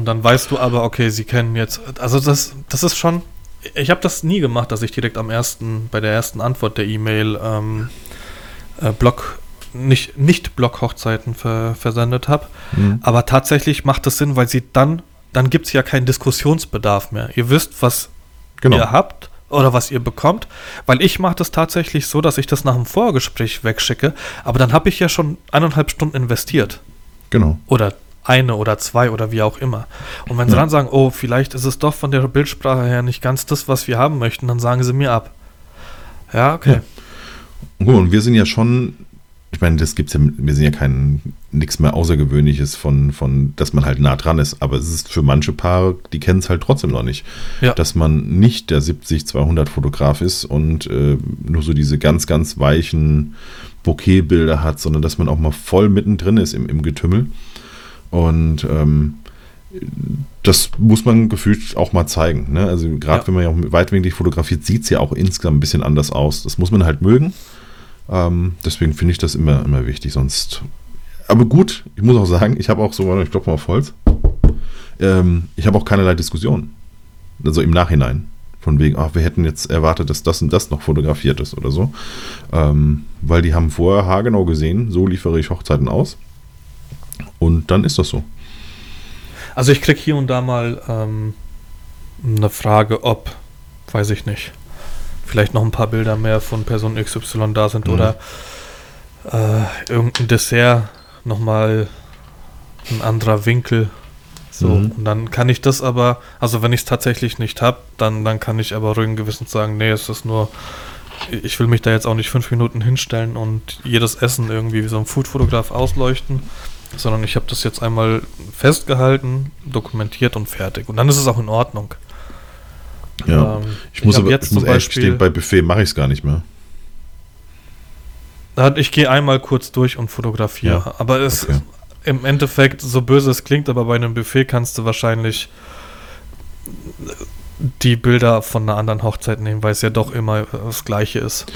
Und dann weißt du aber, okay, sie kennen jetzt. Also das, das ist schon. Ich habe das nie gemacht, dass ich direkt am ersten, bei der ersten Antwort der E-Mail ähm, äh, Blog, nicht, nicht Blog-Hochzeiten ver, versendet habe. Mhm. Aber tatsächlich macht es Sinn, weil sie dann, dann gibt es ja keinen Diskussionsbedarf mehr. Ihr wisst, was Genau. ihr habt oder was ihr bekommt. Weil ich mache das tatsächlich so, dass ich das nach dem Vorgespräch wegschicke, aber dann habe ich ja schon eineinhalb Stunden investiert. Genau. Oder eine oder zwei oder wie auch immer. Und wenn sie Ja. dann sagen, oh, vielleicht ist es doch von der Bildsprache her nicht ganz das, was wir haben möchten, dann sagen sie mir ab. Ja, okay. Guck mal, und wir sind ja schon, ich meine, das gibt's ja, wir sind ja kein nichts mehr Außergewöhnliches von, von, dass man halt nah dran ist. Aber es ist für manche Paare, die kennen es halt trotzdem noch nicht, Ja. dass man nicht der 70-200 Fotograf ist und äh, nur so diese ganz, ganz weichen Bouquetbilder hat, sondern dass man auch mal voll mittendrin ist im, im Getümmel. Und ähm, das muss man gefühlt auch mal zeigen. Ne? Also gerade Ja. wenn man ja auch weitwinklig fotografiert, sieht es ja auch insgesamt ein bisschen anders aus. Das muss man halt mögen. Ähm, deswegen finde ich das immer, immer wichtig. Sonst. Aber gut, ich muss auch sagen, ich habe auch so, ich klopfe mal auf Holz. Ähm, ich habe auch keinerlei Diskussion. Also im Nachhinein. Von wegen, ach, wir hätten jetzt erwartet, dass das und das noch fotografiert ist oder so. Ähm, weil die haben vorher haargenau gesehen, so liefere ich Hochzeiten aus. Und dann ist das so. Also ich krieg hier und da mal ähm, eine Frage, ob, weiß ich nicht, vielleicht noch ein paar Bilder mehr von Person XY da sind Mhm. oder äh, irgendein Dessert nochmal ein anderer Winkel. So, Mhm. und dann kann ich das aber, also wenn ich es tatsächlich nicht habe, dann, dann kann ich aber ruhigen Gewissens sagen, nee, es ist nur, ich will mich da jetzt auch nicht fünf Minuten hinstellen und jedes Essen irgendwie wie so ein Foodfotograf ausleuchten, sondern ich habe das jetzt einmal festgehalten, dokumentiert und fertig. Und dann ist es auch in Ordnung. Ja. Ähm, ich muss hab aber ich muss ehrlich gestehen, bei Buffet mache ich es gar nicht mehr. Ich gehe einmal kurz durch und fotografiere. Ja, Aber es okay. im Endeffekt, so böse es klingt, aber bei einem Buffet kannst du wahrscheinlich die Bilder von einer anderen Hochzeit nehmen, weil es ja doch immer das Gleiche ist.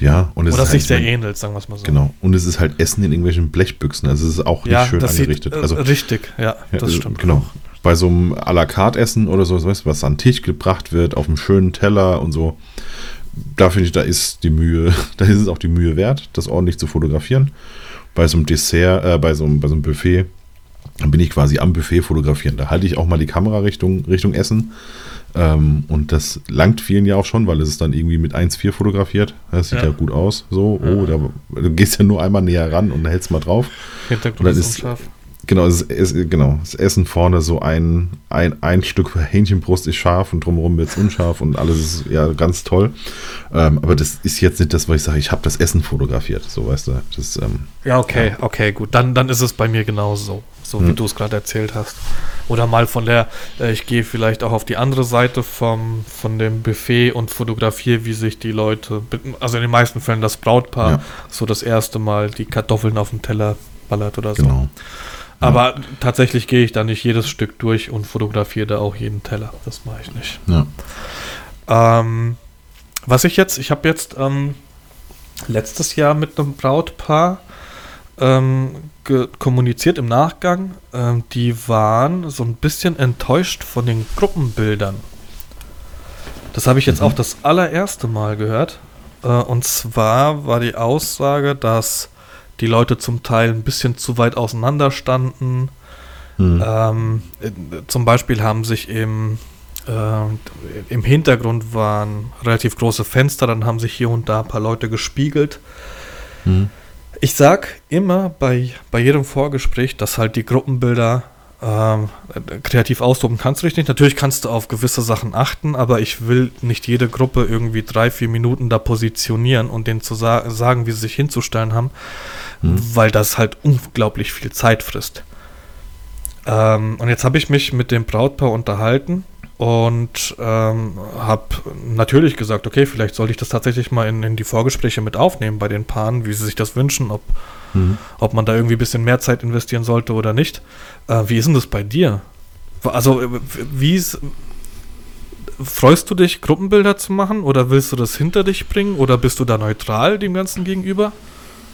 Ja, und es Oder ist sich halt, sehr ähnelt, sagen wir es mal so. Genau. Und es ist halt Essen in irgendwelchen Blechbüchsen. Also es ist auch nicht Ja, schön das angerichtet. sieht äh, also richtig, ja, Ja, das also, stimmt. Genau. Bei so einem à la carte Essen oder so, weißt du, was an den Tisch gebracht wird, auf einem schönen Teller und so. Da finde ich, da ist die Mühe, da ist es auch die Mühe wert, das ordentlich zu fotografieren. Bei so einem Dessert, äh, bei so einem, bei so einem Buffet, dann bin ich quasi am Buffet fotografieren. Da halte ich auch mal die Kamera Richtung, Richtung Essen. Ähm, und das langt vielen ja auch schon, weil es ist dann irgendwie mit 1,4 fotografiert. Das sieht ja. Ja. gut aus. So, oh, Ja. da, du gehst ja nur einmal näher ran und hältst mal drauf. Hintergrund ist unscharf. Genau, es ist, genau, das Essen vorne so ein, ein, ein Stück Hähnchenbrust ist scharf und drumherum wird es unscharf und alles ist ja ganz toll. Ähm, aber das ist jetzt nicht das, was ich sage, ich habe das Essen fotografiert, so weißt du. Das, ähm, Ja, okay, okay, gut. Dann, dann ist es bei mir genauso, so wie Hm. du es gerade erzählt hast. Oder mal von der, äh, ich gehe vielleicht auch auf die andere Seite vom, von dem Buffet und fotografiere, wie sich die Leute, also in den meisten Fällen das Brautpaar, Ja. so das erste Mal die Kartoffeln auf dem Teller ballert oder so. genau. Aber tatsächlich gehe ich da nicht jedes Stück durch und fotografiere da auch jeden Teller. Das mache ich nicht. Ja. Ähm, was ich jetzt, ich habe jetzt ähm, letztes Jahr mit einem Brautpaar ähm, kommuniziert im Nachgang. Ähm, die waren so ein bisschen enttäuscht von den Gruppenbildern. Das habe ich jetzt Mhm. auch das allererste Mal gehört. Äh, und zwar war die Aussage, dass die Leute zum Teil ein bisschen zu weit auseinander standen. Hm. Ähm, äh, zum Beispiel haben sich im, äh, im Hintergrund waren relativ große Fenster, dann haben sich hier und da ein paar Leute gespiegelt. Hm. Ich sag immer bei, bei jedem Vorgespräch, dass halt die Gruppenbilder ähm, äh, kreativ ausdrucken kannst du dich nicht. Natürlich kannst du auf gewisse Sachen achten, aber ich will nicht jede Gruppe irgendwie drei, vier Minuten da positionieren und denen zu sa sagen, wie sie sich hinzustellen haben, Hm. weil das halt unglaublich viel Zeit frisst. Ähm, und jetzt habe ich mich mit dem Brautpaar unterhalten und ähm, habe natürlich gesagt, okay, vielleicht sollte ich das tatsächlich mal in, in die Vorgespräche mit aufnehmen bei den Paaren, wie sie sich das wünschen, ob, Hm. ob man da irgendwie ein bisschen mehr Zeit investieren sollte oder nicht. Äh, wie ist denn das bei dir? Also, äh, wie ist, freust du dich, Gruppenbilder zu machen oder willst du das hinter dich bringen oder bist du da neutral dem Ganzen gegenüber?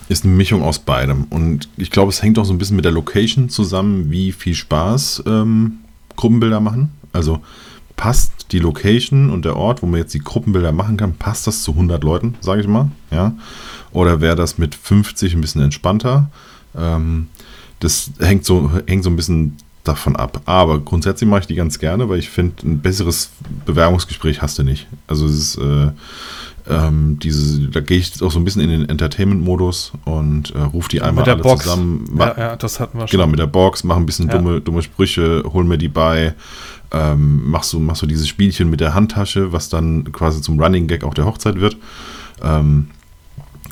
Ist eine Mischung aus beidem. Und ich glaube, es hängt auch so ein bisschen mit der Location zusammen, wie viel Spaß ähm, Gruppenbilder machen. Also passt die Location und der Ort, wo man jetzt die Gruppenbilder machen kann, passt das zu 100 Leuten, sage ich mal. Ja? Oder wäre das mit 50 ein bisschen entspannter? Ähm, das hängt so, hängt so ein bisschen davon ab. Aber grundsätzlich mache ich die ganz gerne, weil ich finde, ein besseres Bewerbungsgespräch hast du nicht. Also es ist äh, ähm, diese, da gehe ich auch so ein bisschen in den Entertainment-Modus und äh, rufe die einmal Mit der alle Box. zusammen. Ja, ja, das hatten wir Genau, mit der Box, mach ein bisschen Ja. dumme, dumme Sprüche, hol mir die bei, ähm, mach, so, mach so dieses Spielchen mit der Handtasche, was dann quasi zum Running Gag auch der Hochzeit wird. Ähm,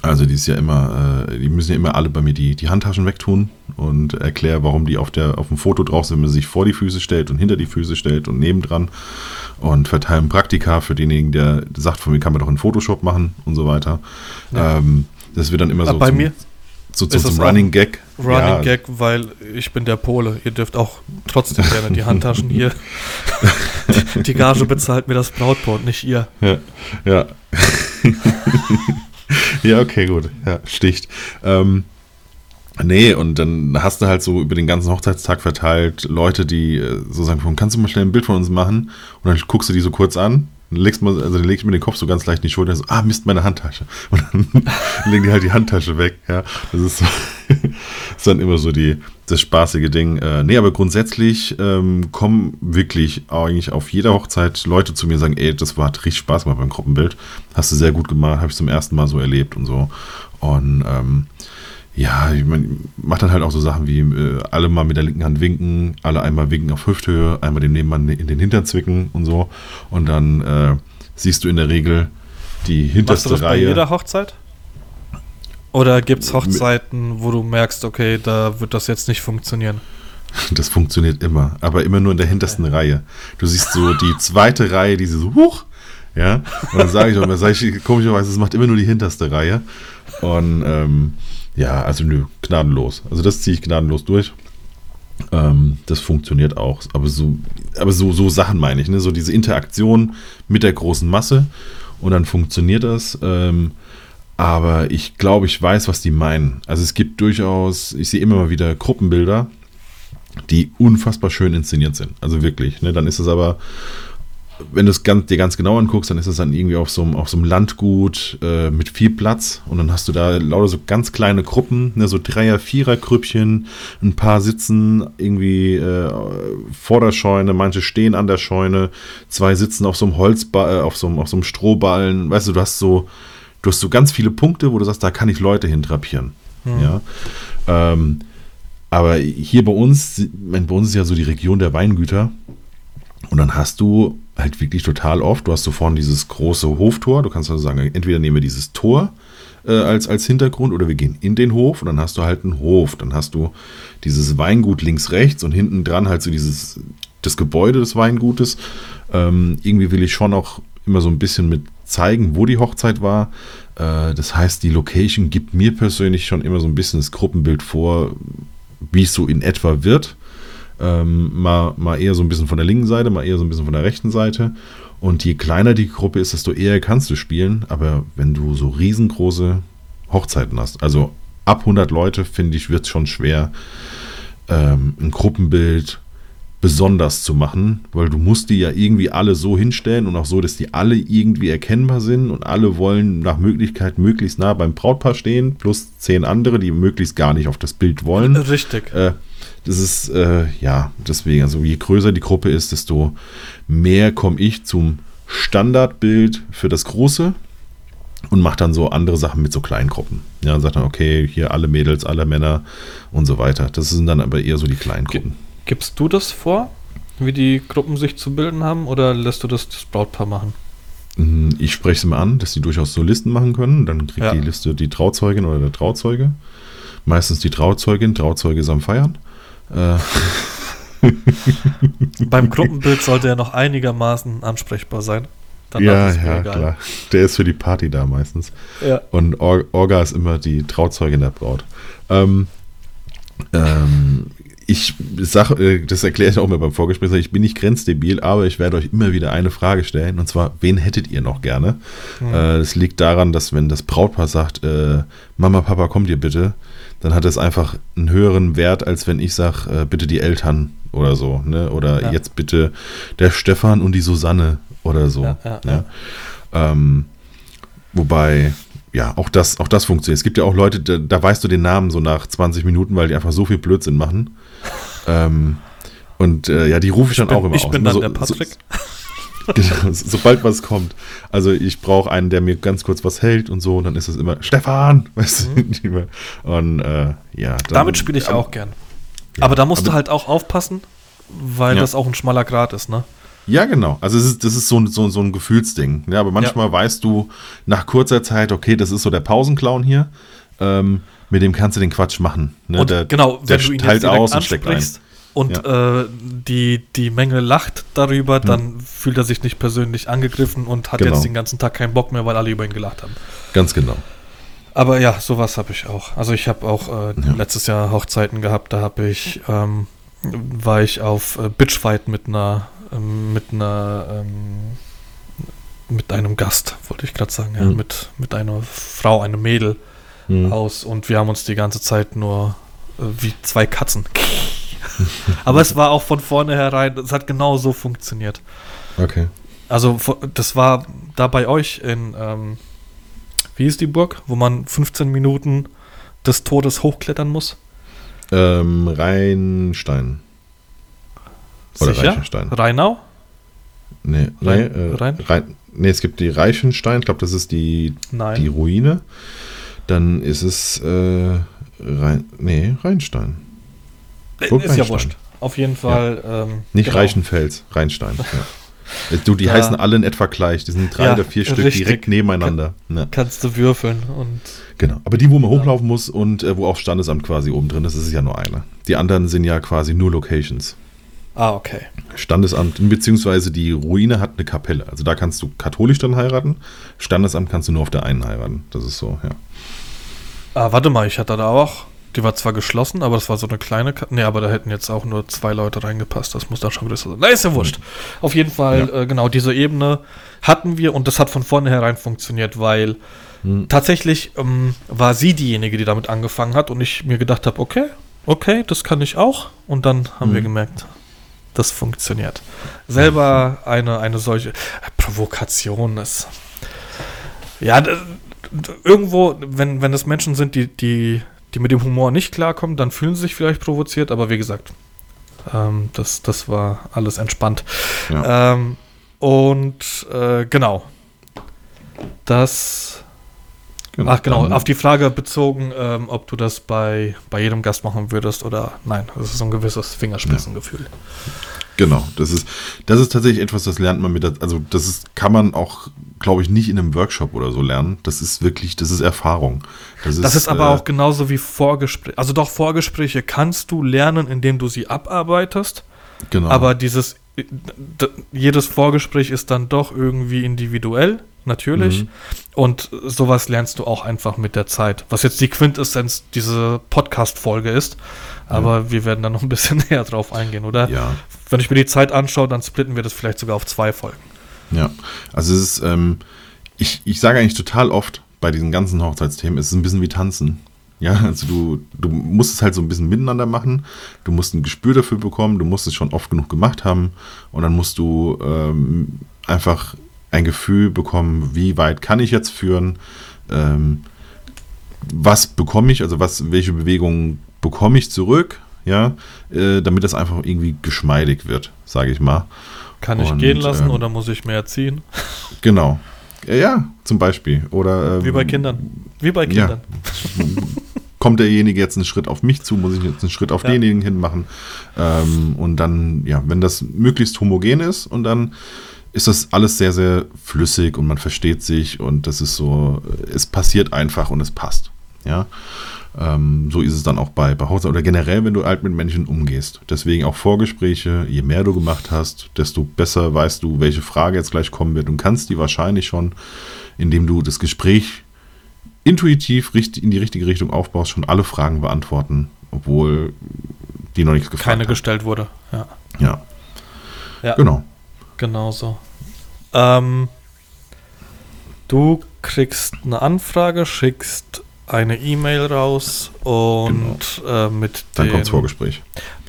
Also die ist ja immer, äh, die müssen ja immer alle bei mir die, die Handtaschen wegtun und erkläre, warum die auf, der, auf dem Foto drauf sind, wenn man sich vor die Füße stellt und hinter die Füße stellt und nebendran und verteilen Praktika für denjenigen, der sagt, von mir kann man doch in Photoshop machen und so weiter. Ja. Ähm, das wird dann immer so bei zum, mir so, so zum Running Gag. Running ja. Gag, weil ich bin der Pole. Ihr dürft auch trotzdem gerne die Handtaschen hier. die Gage bezahlt mir das Brautpaar und nicht ihr. Ja, ja. ja, okay, gut. Ja, sticht. Ähm, nee, und dann hast du halt so über den ganzen Hochzeitstag verteilt Leute, die äh, so sagen, kannst du mal schnell ein Bild von uns machen? Und dann guckst du die so kurz an dann legst mal, also leg ich mir den Kopf so ganz leicht in die Schulter und so, ah, Mist, meine Handtasche. Und dann legen die halt die Handtasche weg, ja. Das ist, so, ist dann immer so die, das spaßige Ding. Äh, nee, aber grundsätzlich ähm, kommen wirklich eigentlich auf jeder Hochzeit Leute zu mir und sagen, ey, das war, hat richtig Spaß gemacht beim Gruppenbild. Hast du sehr gut gemacht, habe ich zum ersten Mal so erlebt und so. Und ähm, ja, ich mein, macht dann halt auch so Sachen wie äh, alle mal mit der linken Hand winken, alle einmal winken auf Hüfthöhe, einmal den Nebenmann in den Hintern zwicken und so. Und dann äh, siehst du in der Regel die hinterste Machst du das Reihe. Bei jeder Hochzeit? Oder gibt es Hochzeiten, wo du merkst, okay, da wird das jetzt nicht funktionieren? Das funktioniert immer, aber immer nur in der hintersten okay. Reihe. Du siehst so die zweite Reihe, die so, huch, ja. Und dann sage ich auch, sag ich komischerweise, es macht immer nur die hinterste Reihe. Und ähm, ja, also nö, gnadenlos. Also das ziehe ich gnadenlos durch. Ähm, das funktioniert auch. Aber so, aber so, so Sachen meine ich, ne? So diese Interaktion mit der großen Masse und dann funktioniert das. Ähm, aber ich glaube, ich weiß, was die meinen. Also es gibt durchaus, ich sehe immer mal wieder Gruppenbilder, die unfassbar schön inszeniert sind. Also wirklich. Ne? Dann ist es aber wenn du es ganz, dir ganz genau anguckst, dann ist es dann irgendwie auf so einem, auf so einem Landgut äh, mit viel Platz und dann hast du da lauter so ganz kleine Gruppen, ne, so Dreier-, Vierer-Grüppchen, ein paar sitzen irgendwie äh, vor der Scheune, manche stehen an der Scheune, zwei sitzen auf so einem Holzball, äh, auf so einem, auf so einem Strohballen, weißt du, du hast so, du hast so ganz viele Punkte, wo du sagst, da kann ich Leute hintrapieren. Hm. Ja. Ähm, aber hier bei uns, bei uns ist ja so die Region der Weingüter. Und dann hast du halt wirklich total oft. Du hast so vorne dieses große Hoftor. Du kannst also sagen, entweder nehmen wir dieses Tor äh, als, als Hintergrund oder wir gehen in den Hof und dann hast du halt einen Hof. Dann hast du dieses Weingut links, rechts und hinten dran halt so dieses, das Gebäude des Weingutes. Ähm, irgendwie will ich schon auch immer so ein bisschen mit zeigen, wo die Hochzeit war. Äh, das heißt, die Location gibt mir persönlich schon immer so ein bisschen das Gruppenbild vor, wie es so in etwa wird. Ähm, mal, mal eher so ein bisschen von der linken Seite, mal eher so ein bisschen von der rechten Seite. Und je kleiner die Gruppe ist, desto eher kannst du spielen. Aber wenn du so riesengroße Hochzeiten hast, also ab 100 Leute, finde ich, wird es schon schwer, ähm, ein Gruppenbild besonders zu machen, weil du musst die ja irgendwie alle so hinstellen und auch so, dass die alle irgendwie erkennbar sind und alle wollen nach Möglichkeit möglichst nah beim Brautpaar stehen, plus zehn andere, die möglichst gar nicht auf das Bild wollen. Richtig. Äh, das ist, äh, ja, deswegen, also je größer die Gruppe ist, desto mehr komme ich zum Standardbild für das Große und mache dann so andere Sachen mit so kleinen Gruppen. Ja, und sagt dann, okay, hier alle Mädels, alle Männer und so weiter. Das sind dann aber eher so die kleinen Gruppen. Gibst du das vor, wie die Gruppen sich zu bilden haben, oder lässt du das das Brautpaar machen? Hm, ich spreche es mal an, dass sie durchaus so Listen machen können. Dann kriegt ja. die Liste die Trauzeugin oder der Trauzeuge. Meistens die Trauzeugin, Trauzeuge ist am Feiern. Äh. Beim Gruppenbild sollte er noch einigermaßen ansprechbar sein. Dann ja, ja, egal. klar. Der ist für die Party da meistens. Ja. Und Or Orga ist immer die Trauzeugin der Braut. Ähm, ähm, ich sage, äh, das erkläre ich auch mal beim Vorgespräch, ich bin nicht grenzdebil, aber ich werde euch immer wieder eine Frage stellen, und zwar, wen hättet ihr noch gerne? Mhm. Das liegt daran, dass wenn das Brautpaar sagt, äh, Mama, Papa, kommt ihr bitte, dann hat es einfach einen höheren Wert, als wenn ich sage, äh, bitte die Eltern oder so, ne? Oder ja. jetzt bitte der Stefan und die Susanne oder so. Ja, ja, ne? ähm, wobei, ja, auch das, auch das funktioniert. Es gibt ja auch Leute, da, da, weißt du den Namen so nach 20 Minuten, weil die einfach so viel Blödsinn machen. ähm, und äh, ja, die rufe ich dann bin, auch immer ich aus. Ich bin dann so, der Patrick. So, genau, sobald was kommt. Also ich brauche einen, der mir ganz kurz was hält und so, und dann ist es immer Stefan, weißt mhm. du? Und äh, ja. Dann, Damit spiele ich aber, auch gern. Ja, aber da musst aber, du halt auch aufpassen, weil ja. das auch ein schmaler Grad ist, ne? Ja, genau. Also es ist, das ist so, ein- so, so ein Gefühlsding. Ja, aber manchmal weißt du nach kurzer Zeit, okay, das ist so der Pausenclown hier. Ähm, mit dem kannst du den Quatsch machen. Ne? Und der, genau, der wenn du ihn teilt aus und steckt ein. Und äh, die, die Menge lacht darüber, dann fühlt er sich nicht persönlich angegriffen und hat Genau. jetzt den ganzen Tag keinen Bock mehr, weil alle über ihn gelacht haben. Ganz genau. Aber ja, sowas habe ich auch. Also ich habe auch äh, Ja. letztes Jahr Hochzeiten gehabt, da habe ich, ähm, war ich auf äh, Bitchfight mit einer, ähm, mit einer, ähm, mit einem Gast, wollte ich gerade sagen, ja, Mhm. mit, mit einer Frau, einem Mädel Mhm. aus und wir haben uns die ganze Zeit nur äh, wie zwei Katzen. Aber es war auch von vornherein, es hat genau so funktioniert. Okay. Also das war da bei euch in, ähm, wie ist die Burg, wo man 15 Minuten des Todes hochklettern muss? Ähm, Rheinstein. Oder Sicher? Reichenstein. Rheinau? Nee, Rhein- Rhein, äh, Rhein? Rhein, nee, es gibt die Reichenstein, ich glaube, das ist die, Nein. die Ruine. Dann ist es äh, Rhein, nee, Rheinstein. Äh, ist ja wurscht. Auf jeden Fall. Ähm, Nicht genau. Reichenfels, Rheinstein. Ja. Du, die Da- heißen alle in etwa gleich. Die sind drei Ja, oder vier Stück richtig. direkt nebeneinander. Ja, Kannst du würfeln und genau. Aber die, wo man hochlaufen muss und äh, wo auch Standesamt quasi oben drin ist, das ist ja nur eine. Die anderen sind ja quasi nur Locations. Ah, okay. Standesamt, beziehungsweise die Ruine hat eine Kapelle. Also da kannst du katholisch dann heiraten. Standesamt kannst du nur auf der einen heiraten. Das ist so, ja. Ah, warte mal, ich hatte da auch. Die war zwar geschlossen, aber das war so eine kleine. Ka nee, aber da hätten jetzt auch nur zwei Leute reingepasst. Das muss dann schon größer sein. Na, ist ja wurscht. Auf jeden Fall, äh, genau, diese Ebene hatten wir und das hat von vornherein funktioniert, weil Hm. tatsächlich ähm, war sie diejenige, die damit angefangen hat und ich mir gedacht habe, okay, okay, das kann ich auch. Und dann haben wir Mhm. gemerkt, das funktioniert. Selber eine, eine solche Provokation ist. Ja, irgendwo, wenn, wenn es Menschen sind, die, die, die mit dem Humor nicht klarkommen, dann fühlen sie sich vielleicht provoziert, aber wie gesagt, ähm, das, das war alles entspannt. Ja. Ähm, und äh, genau. Das. Ach genau, auf die Frage bezogen, ähm, ob du das bei, bei jedem Gast machen würdest oder nein. Das ist so ein gewisses Fingerspitzengefühl. Genau, das ist, das ist tatsächlich etwas, das lernt man mit, der, also das ist, kann man auch, glaube ich, nicht in einem Workshop oder so lernen. Das ist wirklich, das ist Erfahrung. Das ist aber äh, auch genauso wie Vorgespräche. Also doch, Vorgespräche kannst du lernen, indem du sie abarbeitest. genau. Aber dieses, d- jedes Vorgespräch ist dann doch irgendwie individuell, natürlich. Mhm. Und sowas lernst du auch einfach mit der Zeit. Was jetzt die Quintessenz dieser Podcast-Folge ist. Aber wir werden da noch ein bisschen näher drauf eingehen, oder? ja, Wenn ich mir die Zeit anschaue, dann splitten wir das vielleicht sogar auf zwei Folgen. ja. Also es ist, ähm, ich, ich sage eigentlich total oft bei diesen ganzen Hochzeitsthemen, es ist ein bisschen wie Tanzen. Ja, also du, du musst es halt so ein bisschen miteinander machen. Du musst ein Gespür dafür bekommen. Du musst es schon oft genug gemacht haben. Und dann musst du ähm, einfach ein Gefühl bekommen, wie weit kann ich jetzt führen? Ähm, was bekomme ich, also was, welche Bewegungen bekomme ich zurück? Ja, äh, damit das einfach irgendwie geschmeidig wird, sage ich mal. Kann ich Und, gehen lassen ähm, oder muss ich mehr ziehen? Genau. Ja, zum Beispiel. Oder ähm, Wie bei Kindern. Wie bei ja. Kindern. kommt derjenige jetzt einen Schritt auf mich zu, muss ich jetzt einen Schritt auf Ja. denjenigen hin machen. Ähm, und dann, ja, wenn das möglichst homogen ist und dann ist das alles sehr, sehr flüssig und man versteht sich und das ist so, es passiert einfach und es passt. Ja. Ähm, so ist es dann auch bei, bei Hochzeit oder generell, wenn du alt mit Menschen umgehst. Deswegen auch Vorgespräche, je mehr du gemacht hast, desto besser weißt du, welche Frage jetzt gleich kommen wird und kannst die wahrscheinlich schon, indem du das Gespräch intuitiv in die richtige Richtung aufbaust, schon alle Fragen beantworten, obwohl die noch nichts gefragt Keine haben. gestellt wurde. Ja, Ja, ja genau. genau so. Ähm, du kriegst eine Anfrage, schickst eine E-Mail raus und äh, mit Dann den- kommt's Vorgespräch.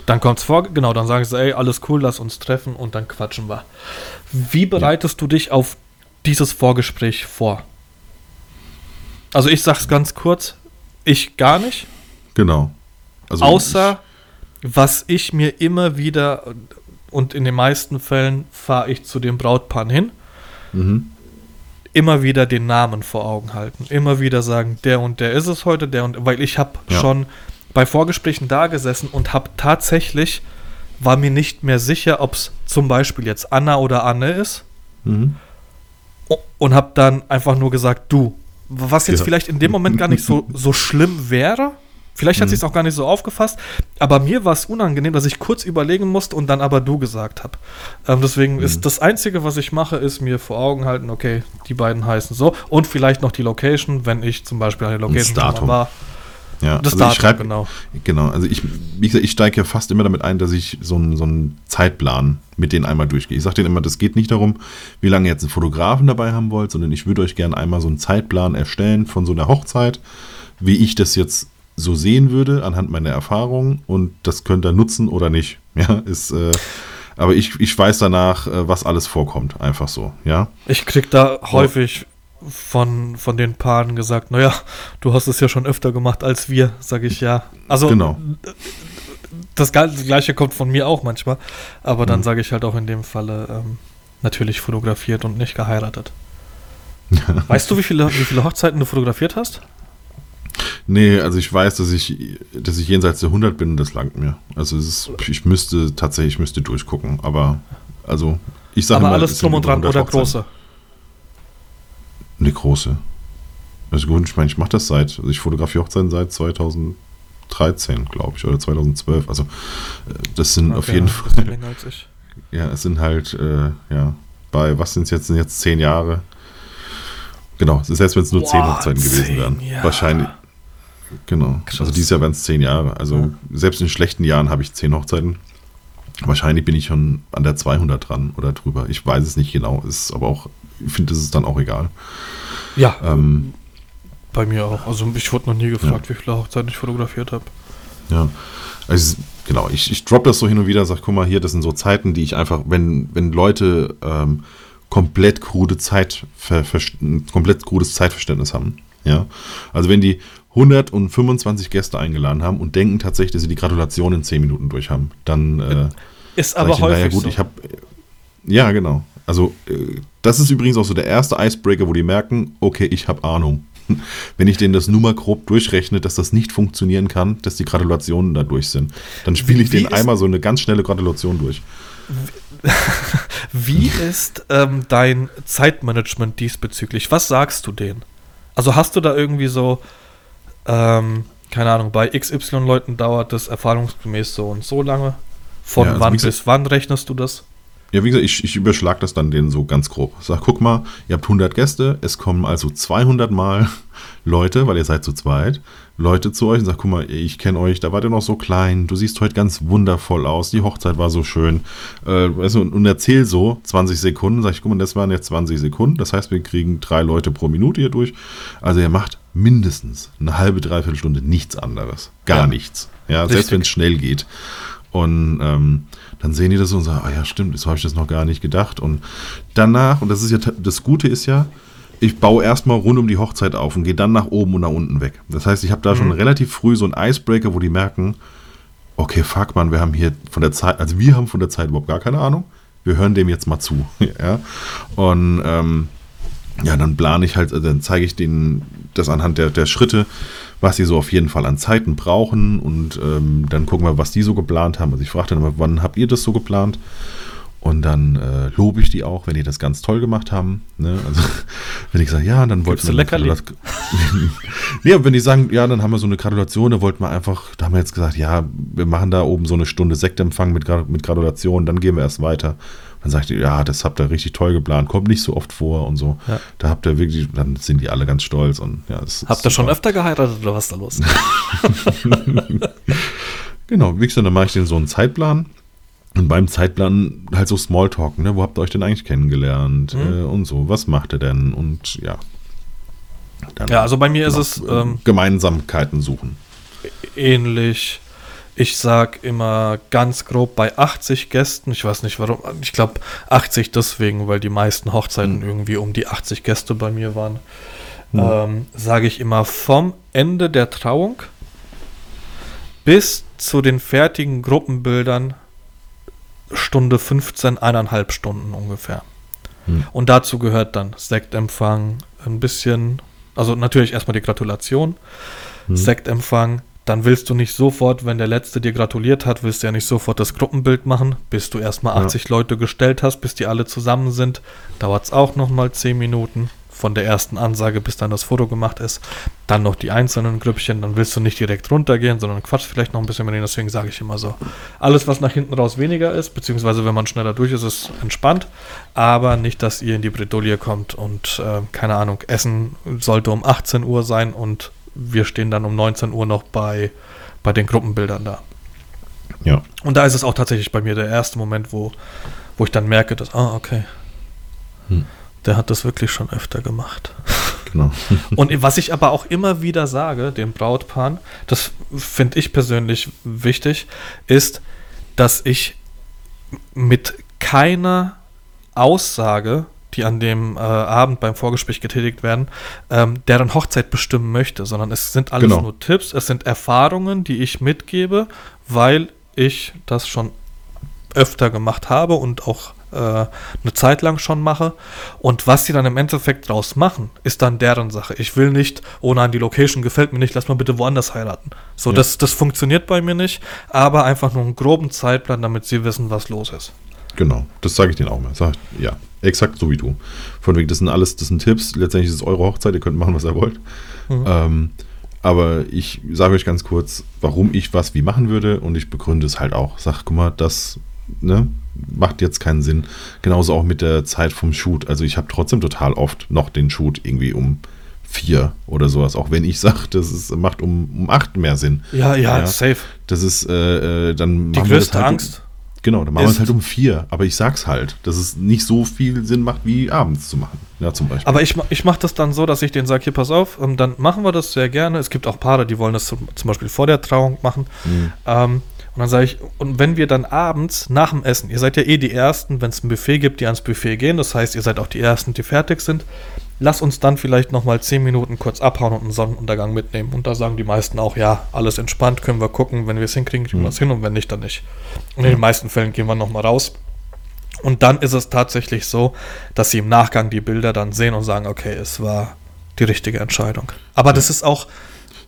Dann kommt's vor, genau, dann sagen sie, ey, alles cool, lass uns treffen und dann quatschen wir. Wie bereitest du dich auf dieses Vorgespräch vor? Also ich sag's ganz kurz, ich gar nicht, Genau. Also außer was ich mir immer wieder und in den meisten Fällen fahre ich zu den Brautpaaren hin, Ich, mhm. Immer wieder den Namen vor Augen halten, immer wieder sagen, der und der ist es heute, der und weil ich habe Ja. schon bei Vorgesprächen da gesessen und habe tatsächlich war mir nicht mehr sicher, ob es zum Beispiel jetzt Anna oder Anne ist. Mhm. Und habe dann einfach nur gesagt, du. Was jetzt Ja. vielleicht in dem Moment gar nicht so, so schlimm wäre. Vielleicht hat Mhm. sie es auch gar nicht so aufgefasst. Aber mir war es unangenehm, dass ich kurz überlegen musste und dann aber du gesagt habe. Ähm, deswegen Mhm. ist das Einzige, was ich mache, ist mir vor Augen halten, okay, die beiden heißen so. Und vielleicht noch die Location, wenn ich zum Beispiel an der Location war. Ja, Das also Datum, ich schreibe, genau. Genau, also ich, wie gesagt, ich steige ja fast immer damit ein, dass ich so einen, so einen Zeitplan mit denen einmal durchgehe. Ich sage denen immer, das geht nicht darum, wie lange ihr jetzt einen Fotografen dabei haben wollt, sondern ich würde euch gerne einmal so einen Zeitplan erstellen von so einer Hochzeit, wie ich das jetzt so sehen würde, anhand meiner Erfahrungen und das könnt ihr nutzen oder nicht. Ja, ist, äh, aber ich, ich weiß danach, äh, was alles vorkommt, einfach so, ja. Ich krieg da häufig von, von den Paaren gesagt, naja, du hast es ja schon öfter gemacht als wir, sage ich ja. Also Genau. das, das gleiche kommt von mir auch manchmal, aber dann Mhm. sage ich halt auch in dem Falle ähm, natürlich fotografiert und nicht geheiratet. Weißt du, wie viele, wie viele Hochzeiten du fotografiert hast? Nee, also ich weiß, dass ich, dass ich jenseits der 100 bin das langt mir. Also es ist, ich müsste tatsächlich, ich müsste durchgucken, aber also ich sage aber mal, alles drum und dran 100 oder große? Eine große. Also gut, ich meine, ich mache das seit, also ich fotografiere Hochzeiten seit 2013, glaube ich, oder 2012. Also äh, das sind auf Okay, jeden ein Fall, länger als ich. ja, es sind halt, äh, ja, bei, was sind es jetzt, sind jetzt zehn Jahre. Genau, selbst wenn es nur zehn Boah, Hochzeiten gewesen zehn wären. Jahre. Wahrscheinlich. Genau. Krass. Also dieses Jahr wären es zehn Jahre. Also Ja. selbst in schlechten Jahren habe ich zehn Hochzeiten. Wahrscheinlich bin ich schon an der 200 dran oder drüber. Ich weiß es nicht genau. Ist aber auch, ich finde, das ist dann auch egal. Ja, Ähm, bei mir auch. Also ich wurde noch nie gefragt, wie viele Hochzeiten ich fotografiert habe. Ja. Also, genau, ich, ich drop das so hin und wieder, sag, guck mal, hier, das sind so Zeiten, die ich einfach, wenn, wenn Leute ähm, komplett krude Zeit, ver, ver, komplett krudes Zeitverständnis haben, ja. Also wenn die 125 Gäste eingeladen haben und denken tatsächlich, dass sie die Gratulation in 10 Minuten durch haben, dann äh, Ist sag aber ich häufig naja, gut, so. ich habe ja, genau. Also äh, das ist übrigens auch so der erste Icebreaker, wo die merken, okay, ich habe Ahnung. Wenn ich denen das nur mal grob durchrechne, dass das nicht funktionieren kann, dass die Gratulationen da durch sind, dann spiele ich Wie denen ist- einmal so eine ganz schnelle Gratulation durch. Wie ist ähm, dein Zeitmanagement diesbezüglich? Was sagst du denen? Also hast du da irgendwie so, ähm, keine Ahnung, bei XY-Leuten dauert das erfahrungsgemäß so und so lange? Von Ja, also wann bis wann rechnest du das? Ja, wie gesagt, ich, ich überschlag das dann denen so ganz grob. Sag, guck mal, ihr habt 100 Gäste, es kommen also 200 Mal Leute, weil ihr seid zu zweit, Leute zu euch und sagt, guck mal, ich kenne euch, da wart ihr noch so klein, du siehst heute ganz wundervoll aus, die Hochzeit war so schön. Äh, weißt du, und, und erzähl so 20 Sekunden, sag ich, guck mal, das waren jetzt 20 Sekunden, das heißt, wir kriegen drei Leute pro Minute hier durch. Also ihr macht mindestens eine halbe, dreiviertel Stunde nichts anderes. Gar Ja. nichts. Ja, Richtig. selbst wenn es schnell geht. Und ähm, dann sehen die das und sagen, ah ja, stimmt, so habe ich das noch gar nicht gedacht. Und danach, und das ist ja das Gute ist ja, ich baue erstmal rund um die Hochzeit auf und gehe dann nach oben und nach unten weg. Das heißt, ich habe da schon relativ früh so einen Icebreaker, wo die merken, okay, fuck man, wir haben hier von der Zeit, also wir haben von der Zeit überhaupt gar keine Ahnung. Wir hören dem jetzt mal zu. ja. Und ähm, ja, dann plane ich halt, also dann zeige ich denen das anhand der, der Schritte, was sie so auf jeden Fall an Zeiten brauchen und ähm, dann gucken wir, was die so geplant haben. Also ich frage dann immer, wann habt ihr das so geplant? Und dann äh, lobe ich die auch, wenn die das ganz toll gemacht haben. Ne? Also wenn ich sage, ja, dann wollten Gibst du ja, wenn die sagen, ja, dann haben wir so eine Gratulation, da wollten wir einfach, da haben wir jetzt gesagt, ja, wir machen da oben so eine Stunde Sektempfang mit, mit Gratulation, dann gehen wir erst weiter. Dann sagt ihr, ja, das habt ihr richtig toll geplant, kommt nicht so oft vor und so. Ja. Da habt ihr wirklich, dann sind die alle ganz stolz und ja, das ist Habt ihr schon öfter geheiratet oder was ist da los? Genau, wie gesagt, dann mache ich den so einen Zeitplan. Und beim Zeitplan halt so Smalltalk, ne? Wo habt ihr euch denn eigentlich kennengelernt? Mhm. Äh, und so, was macht ihr denn? Und ja. Dann ja, also bei mir ist es äh, ähm, Gemeinsamkeiten suchen. ähnlich. Ich sag immer ganz grob bei 80 Gästen, ich weiß nicht warum, ich glaube 80 deswegen, weil die meisten Hochzeiten irgendwie um die 80 Gäste bei mir waren, ähm, sage ich immer vom Ende der Trauung bis zu den fertigen Gruppenbildern Stunde 15, eineinhalb Stunden ungefähr. Hm. Und dazu gehört dann Sektempfang, ein bisschen, also natürlich erstmal die Gratulation, Hm. Sektempfang, dann willst du nicht sofort, wenn der Letzte dir gratuliert hat, willst du ja nicht sofort das Gruppenbild machen, bis du erstmal 80 ja. Leute gestellt hast, bis die alle zusammen sind. Dauert es auch nochmal 10 Minuten von der ersten Ansage, bis dann das Foto gemacht ist. Dann noch die einzelnen Grüppchen, dann willst du nicht direkt runtergehen, sondern quatsch vielleicht noch ein bisschen mit denen. Deswegen sage ich immer so, alles, was nach hinten raus weniger ist, beziehungsweise wenn man schneller durch ist, ist entspannt. Aber nicht, dass ihr in die Bredouille kommt und, äh, keine Ahnung, Essen sollte um 18 Uhr sein und wir stehen dann um 19 Uhr noch bei, bei den Gruppenbildern da. Ja. Und da ist es auch tatsächlich bei mir der erste Moment, wo, wo ich dann merke, dass, ah, okay. Hm. Der hat das wirklich schon öfter gemacht. Genau. Und was ich aber auch immer wieder sage, den Brautpaaren, das finde ich persönlich wichtig, ist, dass ich mit keiner Aussage die an dem äh, Abend beim Vorgespräch getätigt werden, ähm, deren Hochzeit bestimmen möchte, sondern es sind alles genau. nur Tipps, es sind Erfahrungen, die ich mitgebe, weil ich das schon öfter gemacht habe und auch äh, eine Zeit lang schon mache. Und was sie dann im Endeffekt draus machen, ist dann deren Sache. Ich will nicht, oh nein, die Location gefällt mir nicht, lass mal bitte woanders heiraten. So, ja. das, das funktioniert bei mir nicht, aber einfach nur einen groben Zeitplan, damit sie wissen, was los ist. Genau, das sage ich denen auch mal. Sag, ja, exakt so wie du. Von wegen, das sind alles, das sind Tipps. Letztendlich ist es eure Hochzeit, ihr könnt machen, was ihr wollt. Mhm. Ähm, aber ich sage euch ganz kurz, warum ich was wie machen würde und ich begründe es halt auch. Sag, guck mal, das ne, macht jetzt keinen Sinn. Genauso auch mit der Zeit vom Shoot. Also ich habe trotzdem total oft noch den Shoot irgendwie um vier oder sowas, auch wenn ich sage, das ist, macht um, um acht mehr Sinn. Ja, ja, ja safe. Das ist äh, äh dann. Die größte halt Angst. Genau, dann machen wir es halt um vier. Aber ich sag's halt, dass es nicht so viel Sinn macht, wie abends zu machen. Ja, zum Beispiel. Aber ich, ich mache das dann so, dass ich denen sage, hier, pass auf, ähm, dann machen wir das sehr gerne. Es gibt auch Paare, die wollen das zum, zum Beispiel vor der Trauung machen. Mhm. Ähm, und dann sage ich, und wenn wir dann abends nach dem Essen, ihr seid ja eh die Ersten, wenn es ein Buffet gibt, die ans Buffet gehen, das heißt, ihr seid auch die Ersten, die fertig sind, lass uns dann vielleicht nochmal 10 Minuten kurz abhauen und einen Sonnenuntergang mitnehmen. Und da sagen die meisten auch, ja, alles entspannt, können wir gucken, wenn wir es hinkriegen, kriegen mhm. wir es hin und wenn nicht, dann nicht. Und in den meisten Fällen gehen wir nochmal raus. Und dann ist es tatsächlich so, dass sie im Nachgang die Bilder dann sehen und sagen, okay, es war die richtige Entscheidung. Aber ja. das ist auch.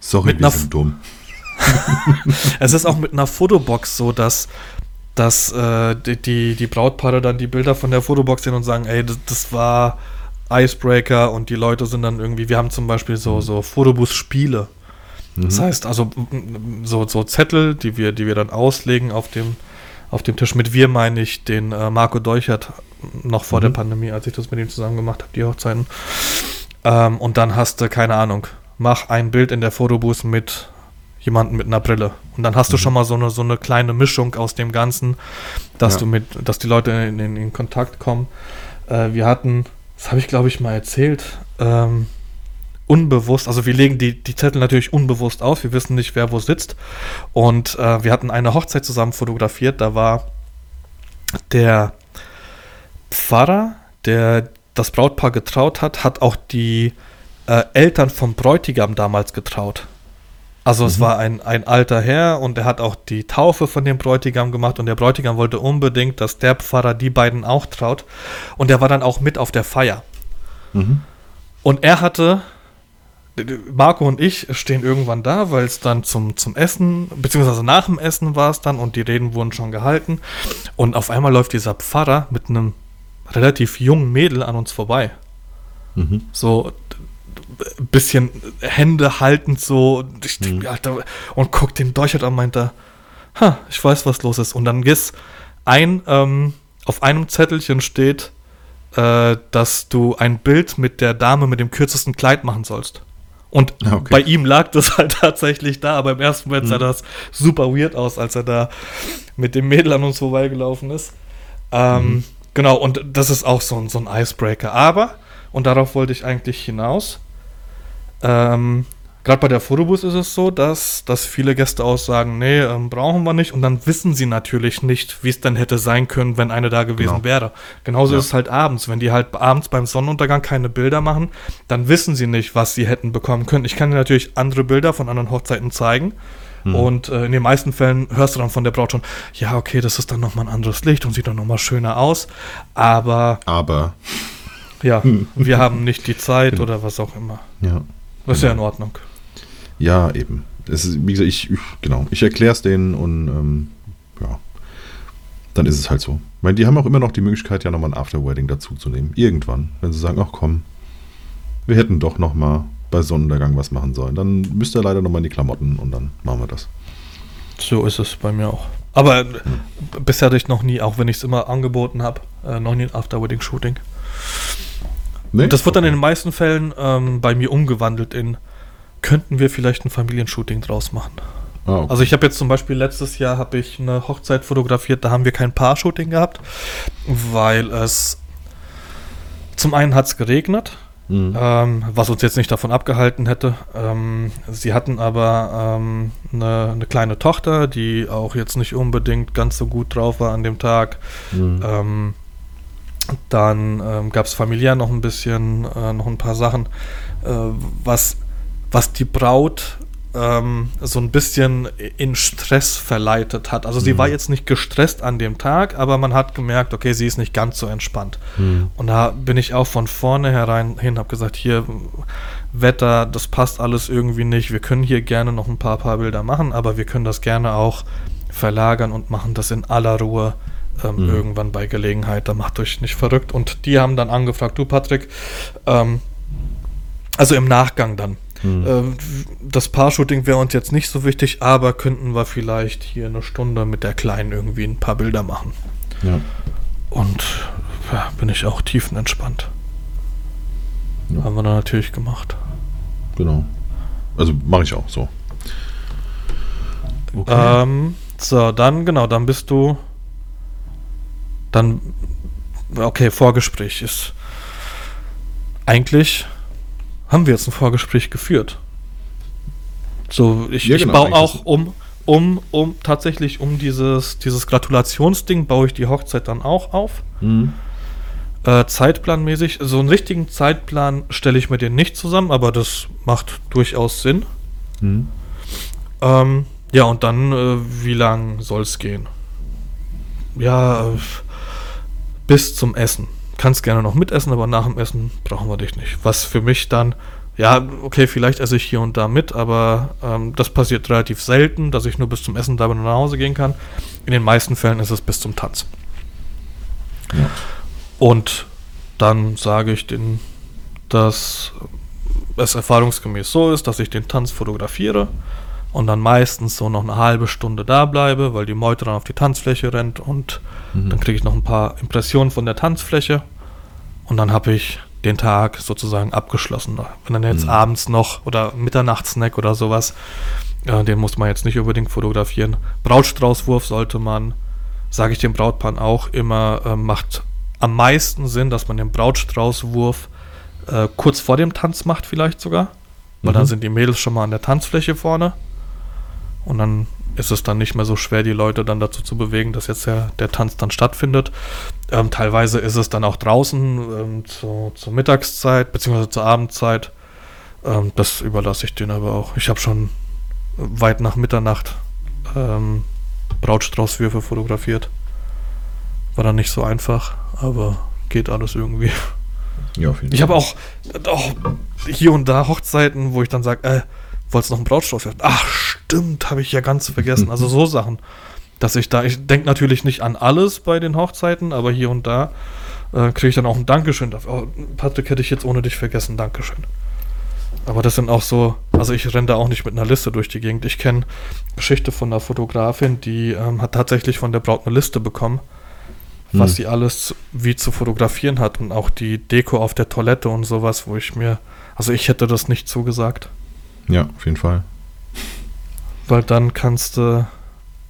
Sorry, wir sind dumm. Es ist auch mit einer Fotobox so, dass, dass äh, die, die Brautpaare dann die Bilder von der Fotobox sehen und sagen, ey, das, das war Icebreaker und die Leute sind dann irgendwie, wir haben zum Beispiel so, mhm. so Fotobus-Spiele. Mhm. Das heißt, also so, so Zettel, die wir, die wir dann auslegen auf dem, auf dem Tisch. Mit wir meine ich den äh, Marco Deuchert noch vor mhm. der Pandemie, als ich das mit ihm zusammen gemacht habe, die Hochzeiten. Ähm, und dann hast du, keine Ahnung, mach ein Bild in der Fotobus mit jemanden mit einer Brille. Und dann hast mhm. du schon mal so eine, so eine kleine Mischung aus dem Ganzen, dass ja. du mit, dass die Leute in, in, in Kontakt kommen. Äh, wir hatten das habe ich glaube ich mal erzählt, ähm, unbewusst, also wir legen die, die Zettel natürlich unbewusst aus, wir wissen nicht, wer wo sitzt. Und äh, wir hatten eine Hochzeit zusammen fotografiert, da war der Pfarrer, der das Brautpaar getraut hat, hat auch die äh, Eltern vom Bräutigam damals getraut. Also mhm. es war ein, ein alter Herr und er hat auch die Taufe von dem Bräutigam gemacht und der Bräutigam wollte unbedingt, dass der Pfarrer die beiden auch traut. Und er war dann auch mit auf der Feier. Mhm. Und er hatte, Marco und ich stehen irgendwann da, weil es dann zum, zum Essen, beziehungsweise nach dem Essen war es dann und die Reden wurden schon gehalten. Und auf einmal läuft dieser Pfarrer mit einem relativ jungen Mädel an uns vorbei. Mhm. So, bisschen Hände haltend so ich, mhm. Alter, und guckt den Deutschland an und meint da, ha, ich weiß, was los ist. Und dann ist ein, ähm, auf einem Zettelchen steht, äh, dass du ein Bild mit der Dame mit dem kürzesten Kleid machen sollst. Und ah, okay. bei ihm lag das halt tatsächlich da, aber im ersten Moment mhm. sah das super weird aus, als er da mit dem Mädel an uns vorbeigelaufen ist. Ähm, mhm. Genau, und das ist auch so, so ein Icebreaker. Aber, und darauf wollte ich eigentlich hinaus, ähm, Gerade bei der Fotobus ist es so, dass, dass viele Gäste aussagen, nee, ähm, brauchen wir nicht. Und dann wissen sie natürlich nicht, wie es denn hätte sein können, wenn eine da gewesen genau. wäre. Genauso ja. ist es halt abends. Wenn die halt abends beim Sonnenuntergang keine Bilder machen, dann wissen sie nicht, was sie hätten bekommen können. Ich kann dir natürlich andere Bilder von anderen Hochzeiten zeigen. Mhm. Und äh, in den meisten Fällen hörst du dann von der Braut schon, ja, okay, das ist dann nochmal ein anderes Licht und sieht dann nochmal schöner aus. Aber. Aber. Ja, wir haben nicht die Zeit oder was auch immer. Ja. Das ist ja in Ordnung. Ja, eben. es ist, wie gesagt, ich, ich genau, ich erkläre es denen und ähm, ja, dann ist es halt so. Ich meine, die haben auch immer noch die Möglichkeit, ja nochmal ein Afterwedding dazu zu nehmen. Irgendwann, wenn sie sagen, ach komm, wir hätten doch nochmal bei Sonnenuntergang was machen sollen. Dann müsst ihr leider nochmal in die Klamotten und dann machen wir das. So ist es bei mir auch. Aber äh, bisher hatte ich noch nie, auch wenn ich es immer angeboten habe, äh, noch nie ein After-Wedding-Shooting. Nee? Das wird dann in den meisten Fällen ähm, bei mir umgewandelt in, könnten wir vielleicht ein Familienshooting draus machen? Ah, okay. Also ich habe jetzt zum Beispiel letztes Jahr habe ich eine Hochzeit fotografiert, da haben wir kein Paar-Shooting gehabt, weil es zum einen hat es geregnet, Mhm. ähm, was uns jetzt nicht davon abgehalten hätte. Ähm, sie hatten aber ähm, eine, eine kleine Tochter, die auch jetzt nicht unbedingt ganz so gut drauf war an dem Tag. Mhm. Dann ähm, gab es familiär noch ein bisschen, äh, noch ein paar Sachen, äh, was, was die Braut ähm, so ein bisschen in Stress verleitet hat. Also sie Mhm. war jetzt nicht gestresst an dem Tag, aber man hat gemerkt, okay, sie ist nicht ganz so entspannt. Mhm. Und da bin ich auch von vornherein hin, habe gesagt, hier Wetter, das passt alles irgendwie nicht. Wir können hier gerne noch ein paar paar Bilder machen, aber wir können das gerne auch verlagern und machen das in aller Ruhe ähm, Mhm. irgendwann bei Gelegenheit. Da macht euch nicht verrückt. Und die haben dann angefragt, du Patrick, ähm, also im Nachgang dann. Mhm. Ähm, das Paar-Shooting wäre uns jetzt nicht so wichtig, aber könnten wir vielleicht hier eine Stunde mit der Kleinen irgendwie ein paar Bilder machen. Ja. Und ja, bin ich auch tiefenentspannt. Ja. Haben wir dann natürlich gemacht. Genau. Also mache ich auch so. Okay. Ähm, so, dann, genau, dann bist du. Dann. Okay, Vorgespräch ist. Eigentlich haben wir jetzt ein Vorgespräch geführt. So, ich, Ja, ich genau, baue eigentlich auch um, um, um tatsächlich um dieses, dieses Gratulationsding baue ich die Hochzeit dann auch auf. Mhm. Äh, zeitplanmäßig, so einen richtigen Zeitplan stelle ich mir den nicht zusammen, aber das macht durchaus Sinn. Mhm. Ähm, ja, und dann, äh, wie lang soll es gehen? Ja, äh, bis zum Essen. Kannst gerne noch mitessen, aber nach dem Essen brauchen wir dich nicht. Was für mich dann, ja, okay, vielleicht esse ich hier und da mit, aber ähm, das passiert relativ selten, dass ich nur bis zum Essen da bin und nach Hause gehen kann. In den meisten Fällen ist es bis zum Tanz. Ja. Und dann sage ich den, dass es erfahrungsgemäß so ist, dass ich den Tanz fotografiere und dann meistens so noch eine halbe Stunde da bleibe, weil die Meute dann auf die Tanzfläche rennt und Mhm. dann kriege ich noch ein paar Impressionen von der Tanzfläche und dann habe ich den Tag sozusagen abgeschlossen. Wenn dann jetzt Mhm. abends noch oder Mitternachtssnack oder sowas, äh, den muss man jetzt nicht unbedingt fotografieren. Brautstraußwurf sollte man, sage ich dem Brautpaar auch immer, äh, macht am meisten Sinn, dass man den Brautstraußwurf äh, kurz vor dem Tanz macht vielleicht sogar, weil Mhm. dann sind die Mädels schon mal an der Tanzfläche vorne und dann ist es dann nicht mehr so schwer, die Leute dann dazu zu bewegen, dass jetzt der, der Tanz dann stattfindet. Ähm, teilweise ist es dann auch draußen ähm, zu, zur Mittagszeit beziehungsweise zur Abendzeit. Ähm, das überlasse ich denen aber auch. Ich habe schon weit nach Mitternacht ähm, Brautstraußwürfe fotografiert. War dann nicht so einfach, aber geht alles irgendwie. Ja, auf jeden Ich habe auch, auch hier und da Hochzeiten, wo ich dann sage, äh, wolltest noch einen Brautstrauß werfen? Ach, stimmt, habe ich ja ganz vergessen. Also so Sachen, dass ich da, ich denke natürlich nicht an alles bei den Hochzeiten, aber hier und da äh, kriege ich dann auch ein Dankeschön dafür. Oh, Patrick, hätte ich jetzt ohne dich vergessen, Dankeschön. Aber das sind auch so, also ich renne da auch nicht mit einer Liste durch die Gegend. Ich kenne Geschichte von einer Fotografin, die ähm, hat tatsächlich von der Braut eine Liste bekommen, was Hm. sie alles wie zu fotografieren hat und auch die Deko auf der Toilette und sowas, wo ich mir, also ich hätte das nicht zugesagt, Ja, auf jeden Fall. weil dann kannst du,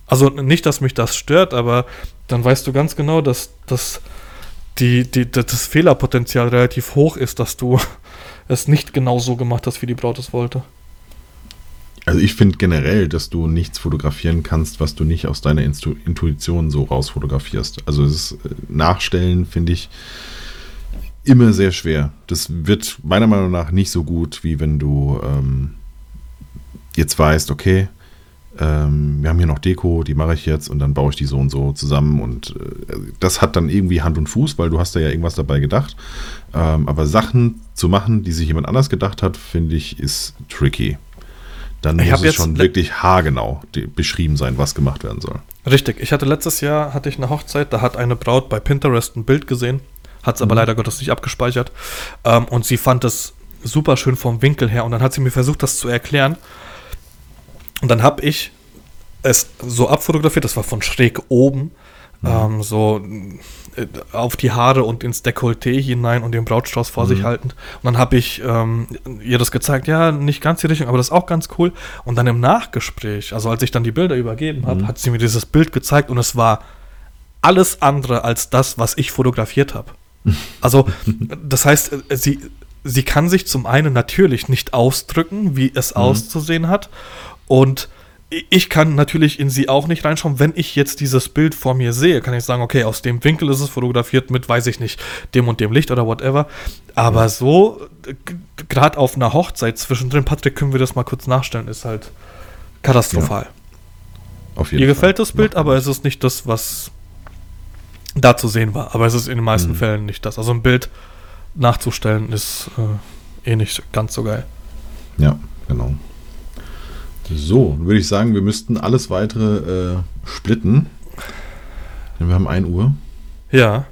also nicht, dass mich das stört, aber dann weißt du ganz genau, dass, dass die, die, das Fehlerpotenzial relativ hoch ist, dass du es nicht genau so gemacht hast, wie die Braut es wollte. Also ich finde generell, dass du nichts fotografieren kannst, was du nicht aus deiner Instu Intuition so rausfotografierst. Also es ist, äh, Nachstellen finde ich immer sehr schwer. Das wird meiner Meinung nach nicht so gut, wie wenn du ähm, jetzt weißt, okay, ähm, wir haben hier noch Deko, die mache ich jetzt und dann baue ich die so und so zusammen und äh, das hat dann irgendwie Hand und Fuß, weil du hast da ja irgendwas dabei gedacht. Ähm, aber Sachen zu machen, die sich jemand anders gedacht hat, finde ich, ist tricky. Dann Ich muss es schon wirklich haargenau beschrieben sein, was gemacht werden soll. Richtig. Ich hatte letztes Jahr hatte ich eine Hochzeit, da hat eine Braut bei Pinterest ein Bild gesehen, hat es aber leider Gottes nicht abgespeichert. Ähm, und sie fand es super schön vom Winkel her. Und dann hat sie mir versucht, das zu erklären. Und dann habe ich es so abfotografiert, das war von schräg oben, ähm, so äh, auf die Haare und ins Dekolleté hinein und den Brautstrauß vor sich haltend. Und dann habe ich ähm, ihr das gezeigt, ja, nicht ganz die Richtung, aber das ist auch ganz cool. Und dann im Nachgespräch, also als ich dann die Bilder übergeben habe, hat sie mir dieses Bild gezeigt und es war alles andere als das, was ich fotografiert habe. Also, das heißt, äh, sie, sie kann sich zum einen natürlich nicht ausdrücken, wie es auszusehen hat. Und ich kann natürlich in sie auch nicht reinschauen. Wenn ich jetzt dieses Bild vor mir sehe, kann ich sagen, okay, aus dem Winkel ist es fotografiert mit, weiß ich nicht, dem und dem Licht oder whatever. Aber so, gerade auf einer Hochzeit zwischendrin, Patrick, können wir das mal kurz nachstellen, ist halt katastrophal. Auf jeden Ihr Fall. gefällt das Bild, aber es ist nicht das, was da zu sehen war. Aber es ist in den meisten Mhm. Fällen nicht das. Also ein Bild nachzustellen ist äh, eh nicht ganz so geil. Ja, genau. So, dann würde ich sagen, wir müssten alles weitere äh, splitten. Denn wir haben 1 Uhr. Ja,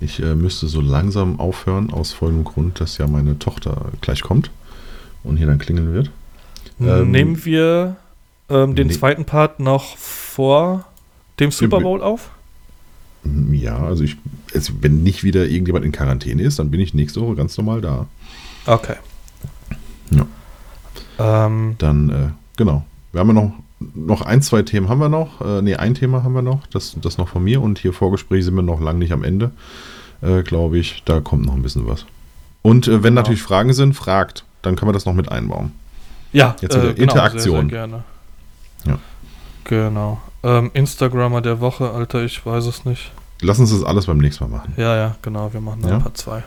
Ich äh, müsste so langsam aufhören, aus folgendem Grund, dass ja meine Tochter gleich kommt und hier dann klingeln wird. Ähm, nehmen wir ähm, den nee. zweiten Part noch vor dem Super Bowl auf? Ja, also ich, also wenn nicht wieder irgendjemand in Quarantäne ist, dann bin ich nächste Woche ganz normal da. Okay. Ja. Ähm, Dann, äh, genau. Wir haben ja noch, noch ein, zwei Themen haben wir noch. Äh, nee, ein Thema haben wir noch. Das, das noch von mir. Und hier Vorgespräch sind wir noch lang nicht am Ende, äh, glaube ich. Da kommt noch ein bisschen was. Und äh, wenn Genau. natürlich Fragen sind, fragt. Dann können wir das noch mit einbauen. ja, Jetzt wieder Interaktion. Sehr, sehr gerne. Ja. Genau. Ähm, Instagrammer der Woche, Alter, ich weiß es nicht. Lass uns das alles beim nächsten Mal machen. Ja, ja, genau, wir machen dann Ja. Part 2.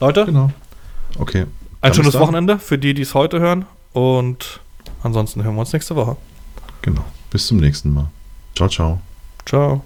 Leute, Genau. Okay. ein schönes. Wochenende für die, die es heute hören. Und ansonsten hören wir uns nächste Woche. Genau. Bis zum nächsten Mal. Ciao, ciao. Ciao.